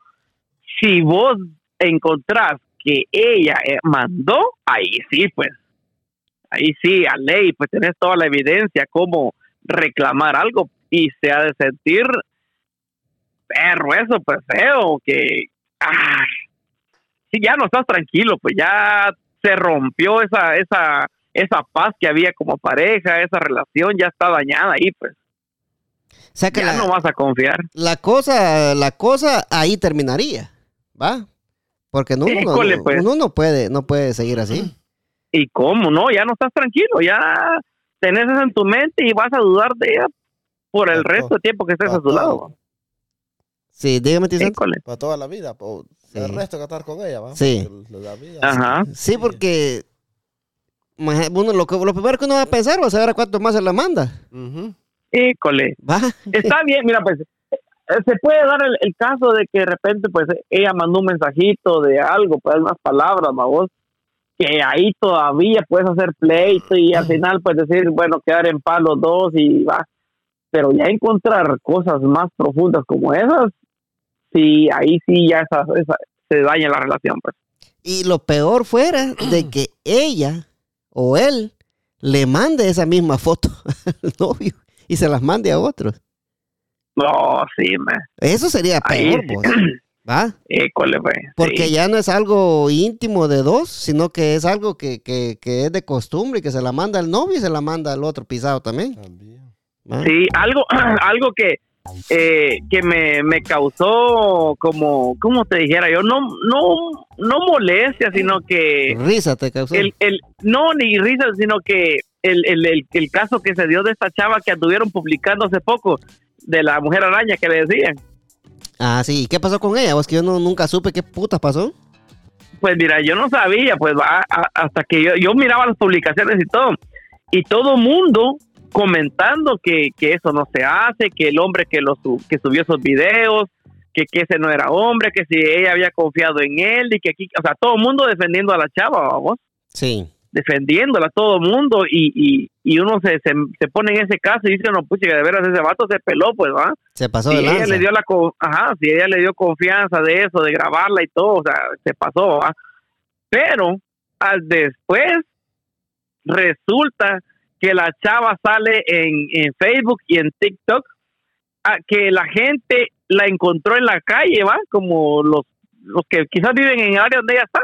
si vos encontrás que ella eh, mandó, ahí sí, pues, ahí sí, a ley, pues tenés toda la evidencia cómo reclamar algo y se ha de sentir perro eso, pues feo, que, ah, sí, ya no estás tranquilo, pues ya se rompió esa, esa, esa paz que había como pareja, esa relación ya está dañada ahí, pues, O sea que ya la, no vas a confiar. la cosa, la cosa ahí terminaría, ¿va? Porque no, uno, no- pues. uno no puede, no puede seguir así. ¿Y cómo? No, ya no estás tranquilo, ya tenés eso en tu mente y vas a dudar de ella por el resto del tiempo que estés a su lado. Sí, dígame. Para toda la vida, por Sí. el resto que estar con ella, ¿va? Sí. Porque La vida, Ajá. Sí, porque uno, lo, que- lo primero que uno va a pensar va a saber a cuánto más se la manda. Ujú. Híjole. ¿Va? Está bien, mira, pues eh, se puede dar el, el caso de que de repente, pues ella mandó un mensajito de algo, pues unas palabras, ¿va vos? Que ahí todavía puedes hacer pleito y al final, pues decir, bueno, quedar en paz los dos y va. Pero ya encontrar cosas más profundas como esas, sí, ahí sí ya esa, esa- se daña la relación, pues. Y lo peor fuera de que ella o él le mande esa misma foto al novio y se las mande a otros. No, sí, me. Eso sería Ahí, peor, vos, ¿va? Híjole, pues. Porque sí. ya no es algo íntimo de dos, sino que es algo que, que, que es de costumbre y que se la manda al novio y se la manda al otro pisado también. También. ¿va? Sí, algo, algo que, eh, que me, me causó como, ¿cómo te dijera yo? No, no, no molestia, sino que Risa te causó. el, el, no ni risa, sino que el, el, el, caso que se dio de esta chava que anduvieron publicando hace poco de la mujer araña que le decían. Ah, sí. ¿Y qué pasó con ella? Vos que yo no, nunca supe qué putas pasó. Pues mira, yo no sabía, pues a- hasta que yo, yo miraba las publicaciones y todo, y todo mundo comentando que, que eso no se hace, que el hombre que, lo que subió esos videos, que, que ese no era hombre, que si ella había confiado en él, y que aquí, o sea, todo el mundo defendiendo a la chava, vamos, Sí. defendiéndola todo el mundo, y, y, y uno se, se, se pone en ese caso y dice, no, pucha, que de veras ese vato se peló, pues, va Se pasó si de ella lanza. le dio la ajá, si ella le dio confianza de eso, de grabarla y todo, o sea, se pasó, ¿va? Pero al después resulta que la chava sale en, en Facebook y en TikTok a que la gente la encontró en la calle, ¿va? Como los, los que quizás viven en el área donde ella está,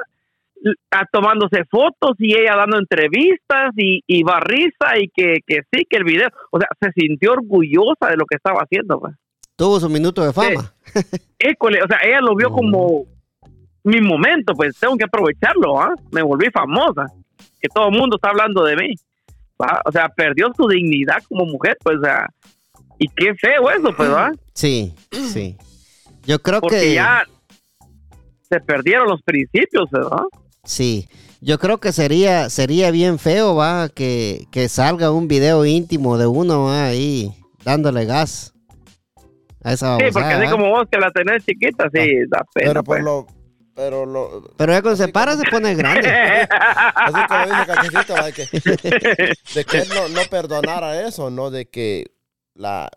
a tomándose fotos y ella dando entrevistas y, y va risa y que, que sí, que el video, o sea, se sintió orgullosa de lo que estaba haciendo, ¿va? Tuvo su minuto de fama. École, o sea, ella lo vio como mi momento, pues tengo que aprovecharlo, ¿ah? Me volví famosa, que todo el mundo está hablando de mí, ¿va? O sea, perdió su dignidad como mujer, pues, o sea, y qué feo eso, pues, ¿va? Sí, sí. Yo creo Porque que... ya se perdieron los principios, ¿verdad? Sí, yo creo que sería sería bien feo, va, que, que salga un video íntimo de uno va, ahí dándole gas a esa Sí, porque así ¿va? como vos que la tenés chiquita, sí, da pena, Pero por pues. lo. Pero lo. Pero ya cuando se para se pone grande. Así como dice Cachecito, de que, de que él no, no perdonara eso, no de que la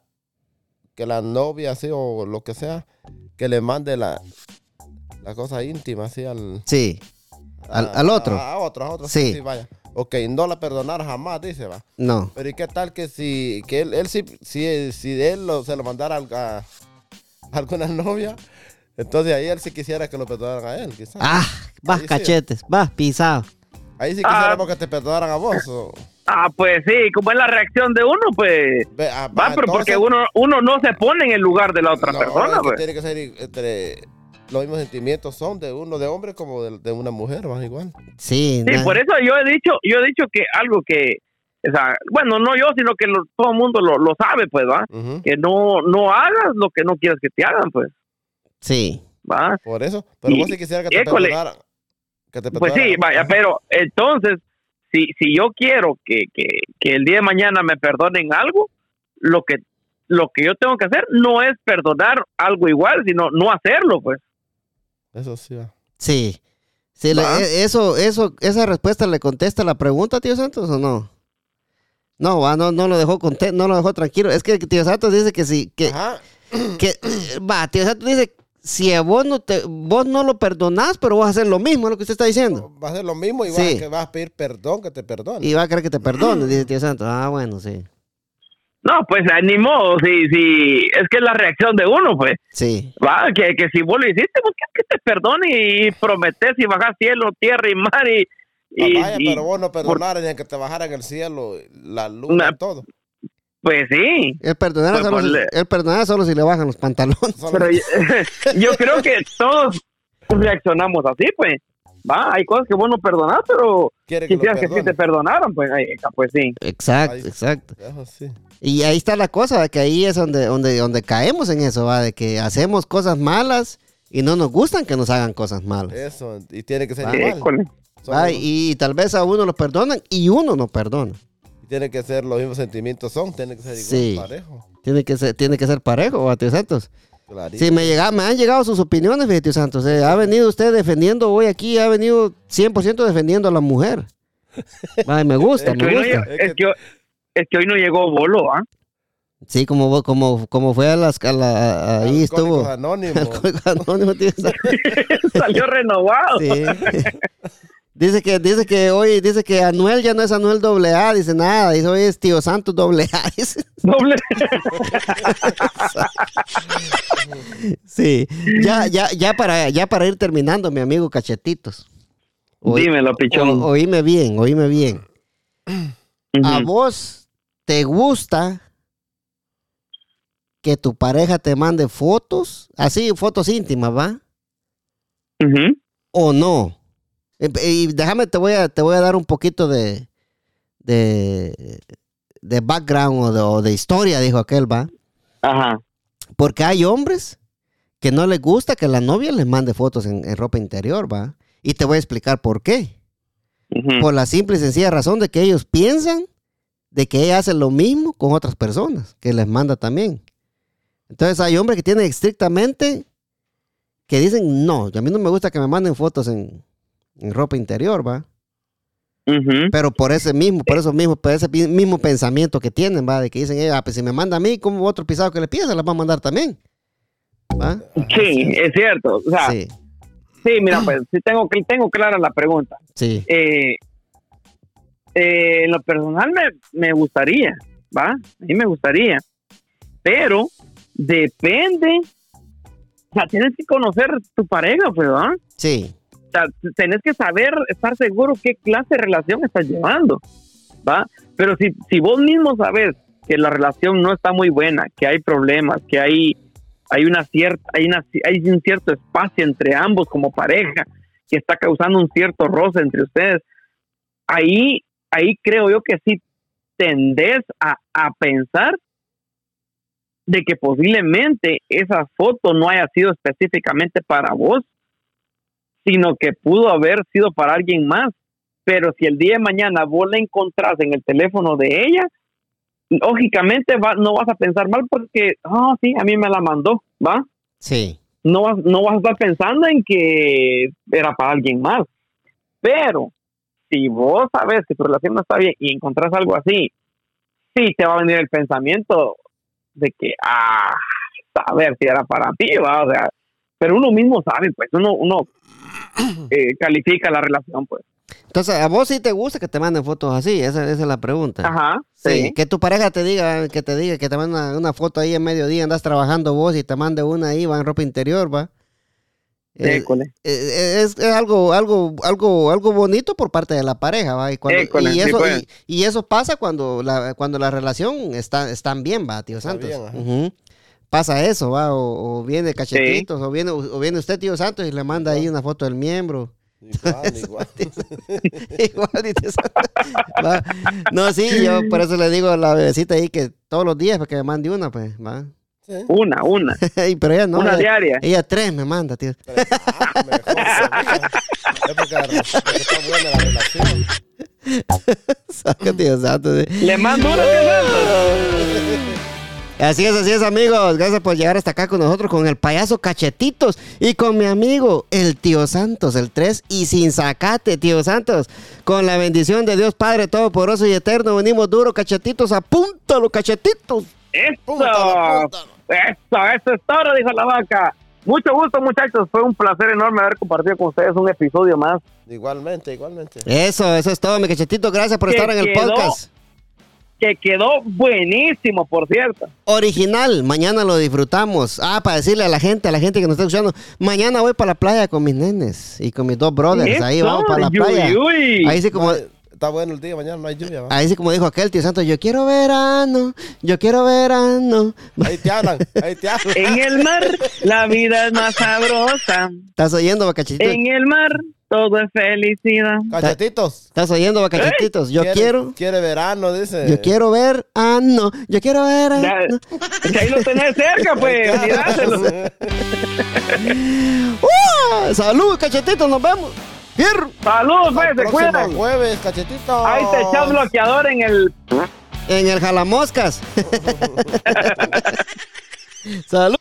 que la novia así o lo que sea, que le mande la, la cosa íntima así al, Sí, al, a- al otro. A, a otro, a otro. Sí. Sí. vaya. Ok, no la perdonara jamás, dice, va. No. Pero ¿y qué tal que si, que él, él sí, si, si él lo- se lo mandara a, a alguna novia, entonces ahí él sí quisiera que lo perdonaran a él, quizás. Ah, vas Ahí sí. cachetes, vas pisado. Ahí sí Ah. quisiéramos que te perdonaran a vos. o- Ah, pues sí, como es la reacción de uno, pues... Ve, ah, Va, va, pero porque uno, uno no se pone en el lugar de la otra No, persona, es que pues. tiene que ser entre los mismos sentimientos son de uno de hombre como de, de una mujer, van igual. Sí, Sí, na- por eso yo he dicho, yo he dicho que algo que, o sea, bueno, no yo, sino que lo- todo el mundo lo, lo sabe, pues, ¿va? Que no, no hagas lo que no quieres que te hagan, pues, sí. ¿va? Por eso. Pero Y- vos sí quisiera que te école. perdonaran. Que te Pues sí, vaya, pero entonces, si, si yo quiero que, que, que el día de mañana me perdonen algo, lo que lo que yo tengo que hacer no es perdonar algo igual, sino no hacerlo, pues. Eso sí. va. Sí. Sí, e- eso, eso, esa respuesta le contesta la pregunta, tío Santos, o no? No, va, no, no lo dejó conte- no lo dejó tranquilo. Es que tío Santos dice que sí, que, Ajá. que va, tío Santos dice si a vos no te, vos no lo perdonás, pero vas a hacer lo mismo, es lo que usted está diciendo. Va a ser lo mismo y vas, Sí. a, que vas a pedir perdón, que te perdone. Y va a querer que te perdone, dice tío Santos. Ah, bueno, sí. No, pues ah, ni modo, si, si, es que es la reacción de uno, pues. Sí. Va, que, que si vos lo hiciste, pues que, que te perdone y prometes y bajas cielo, tierra y mar y... y- Ah, vaya, y- pero vos no perdonaras ni que te bajara en el cielo, la luna, Nah. todo. Pues sí, El perdonar, Pues solo, si, ponle- el perdonar solo si le bajan los pantalones. Pero yo, yo creo que todos reaccionamos así, pues. Va, hay cosas que vos no perdonás, pero quiere que quisieras que sí te perdonaran, pues, ay, pues sí. Exacto, Ahí- exacto. Sí. Y ahí está la cosa, que ahí es donde, donde, donde caemos en eso, ¿va? de que hacemos cosas malas y no nos gustan que nos hagan cosas malas. Eso. Y tiene que ser Ah, los- Y, tal vez a uno lo perdonan y uno no perdona. Tiene que ser los mismos sentimientos, son, tiene que ser igual, Sí. parejo. Tiene que ser, tiene que ser parejo, ¿va, tío Santos? Clarito. Sí, me, llega, me han llegado sus opiniones, fíjate, tío Santos. eh, Ha venido usted defendiendo hoy aquí, ha venido 100% defendiendo a la mujer. Va, y me gusta, Es que, me hoy no, gusta. es, que, es que hoy no llegó Bolo, ¿ah? Sí, como, como, como fue a las... a la- a- ahí estuvo... Tío Santos. Salió renovado. Sí. Dice que, dice que hoy, dice que Anuel ya no es Anuel doble A, dice nada, dice hoy es Tío Santos doble A. dice. Doble. Sí. Ya, ya, ya para, ya para ir terminando, mi amigo Cachetitos. Oí- Dímelo, pichón. o- oíme bien, oíme bien. ¿A vos te gusta que tu pareja te mande fotos? Así, fotos íntimas, ¿va? O no. Eh, Y déjame, te voy a, te voy a dar un poquito de, de, de background o de, o de historia, dijo aquel, va. Ajá. Porque hay hombres que no les gusta que la novia les mande fotos en, en ropa interior, va. Y te voy a explicar por qué. Por la simple y sencilla razón de que ellos piensan de que ella hace lo mismo con otras personas, que les manda también. Entonces hay hombres que tienen estrictamente que dicen, no, a mí no me gusta que me manden fotos en, en ropa interior, va. Pero por ese mismo, por eso mismo, por ese mismo pensamiento que tienen, va, de que dicen, eh, ah, pues si me manda a mí, como otro pisado que le pida, se las va a mandar también. ¿Va? Sí, es cierto. O sea, sí, Sí, mira, pues sí tengo, tengo clara la pregunta. sí, Eh, eh, en lo personal me, me gustaría, ¿va? A mí me gustaría. Pero depende. O sea, tienes que conocer tu pareja, pues, ¿va? sí, O sea, tenés que saber, estar seguro qué clase de relación estás llevando, ¿va? Pero si, si vos mismo sabes que la relación no está muy buena, que hay problemas, que hay, hay, una cierta, hay, una, hay un cierto espacio entre ambos como pareja, que está causando un cierto roce entre ustedes, ahí, ahí creo yo que sí tendés a, a pensar de que posiblemente esa foto no haya sido específicamente para vos, sino que pudo haber sido para alguien más. Pero si el día de mañana vos la encontrás en el teléfono de ella, lógicamente va- no vas a pensar mal porque, ah, sí, a mí me la mandó, ¿va? sí, No vas, no vas a estar pensando en que era para alguien más. Pero si vos sabes que tu relación no está bien y encontrás algo así, sí te va a venir el pensamiento de que, ah, a ver si era para ti, ¿va? O sea, pero uno mismo sabe, pues, uno, uno eh, califica la relación, pues. Entonces, ¿a vos sí te gusta que te manden fotos así? Esa, esa es la pregunta. Ajá, Sí, sí. que tu pareja te diga, que te diga, que te mande una, una foto ahí en mediodía, andas trabajando vos y te mande una ahí, va en ropa interior, va. Eh, École. eh, es, es algo, algo, algo, algo bonito por parte de la pareja, va. Y, cuando- École, y sí, eso, pues. y, y eso pasa cuando la, cuando la relación está, están bien, va, tío Está Santos. bien, ajá. Ujú. Pasa eso, va, o, o viene cachetitos, o viene, o viene usted, tío Santos, y le manda ahí una foto del miembro. Igual, igual. Igual, va. No, sí, yo por eso le digo a la bebecita ahí que todos los días para que me mande una, pues, va. Sí. Una, una. Y, Pero ella no. una ella, diaria. ella tres me manda, tío. Pero, ah, mejor todavía. Es porque, la- porque está buena la relación. Saca, tío Santos. sí. Le mando una, tío Santos. Así es, así es, amigos. Gracias por llegar hasta acá con nosotros, con el payaso Cachetitos y con mi amigo, el tío Santos, el 3 y sin sacate, tío Santos. Con la bendición de Dios Padre Todopoderoso y Eterno, venimos duro, Cachetitos. Apúntalo, Cachetitos. Eso, Púntalo, púntalo. eso, eso es todo, dijo la vaca. Mucho gusto, muchachos. Fue un placer enorme haber compartido con ustedes un episodio más. Igualmente, igualmente. Eso, eso es todo, mi Cachetito. Gracias por Que estar en el quedó- podcast. Que quedó buenísimo, por cierto. Original, mañana lo disfrutamos. Ah, para decirle a la gente, a la gente que nos está escuchando, mañana voy para la playa con mis nenes y con mis dos brothers. Ahí vamos para la uy, playa. uy. Ahí sí como, está bueno el día, mañana no hay lluvia. ¿va? ahí sí como dijo aquel tío Santos, yo quiero verano, yo quiero verano. Ahí te hablan, ahí te hablan. En el mar, la vida es más sabrosa. ¿Estás oyendo, Bacachetitos? En el mar, todo es felicidad. Cachetitos. ¿Estás oyendo, Bacachetitos? Yo Quiere- quiero, Quiere verano, dice. yo quiero ver, ah, no, yo quiero ver, ah, no. que ahí lo tenés cerca, pues. miráselo. ¡Uh! Salud, Cachetitos, nos vemos. Fierro. Saludos, pues, se Próximo cuidan. jueves, cachetito. Ahí te echas bloqueador en el. En el jalamoscas. Salud.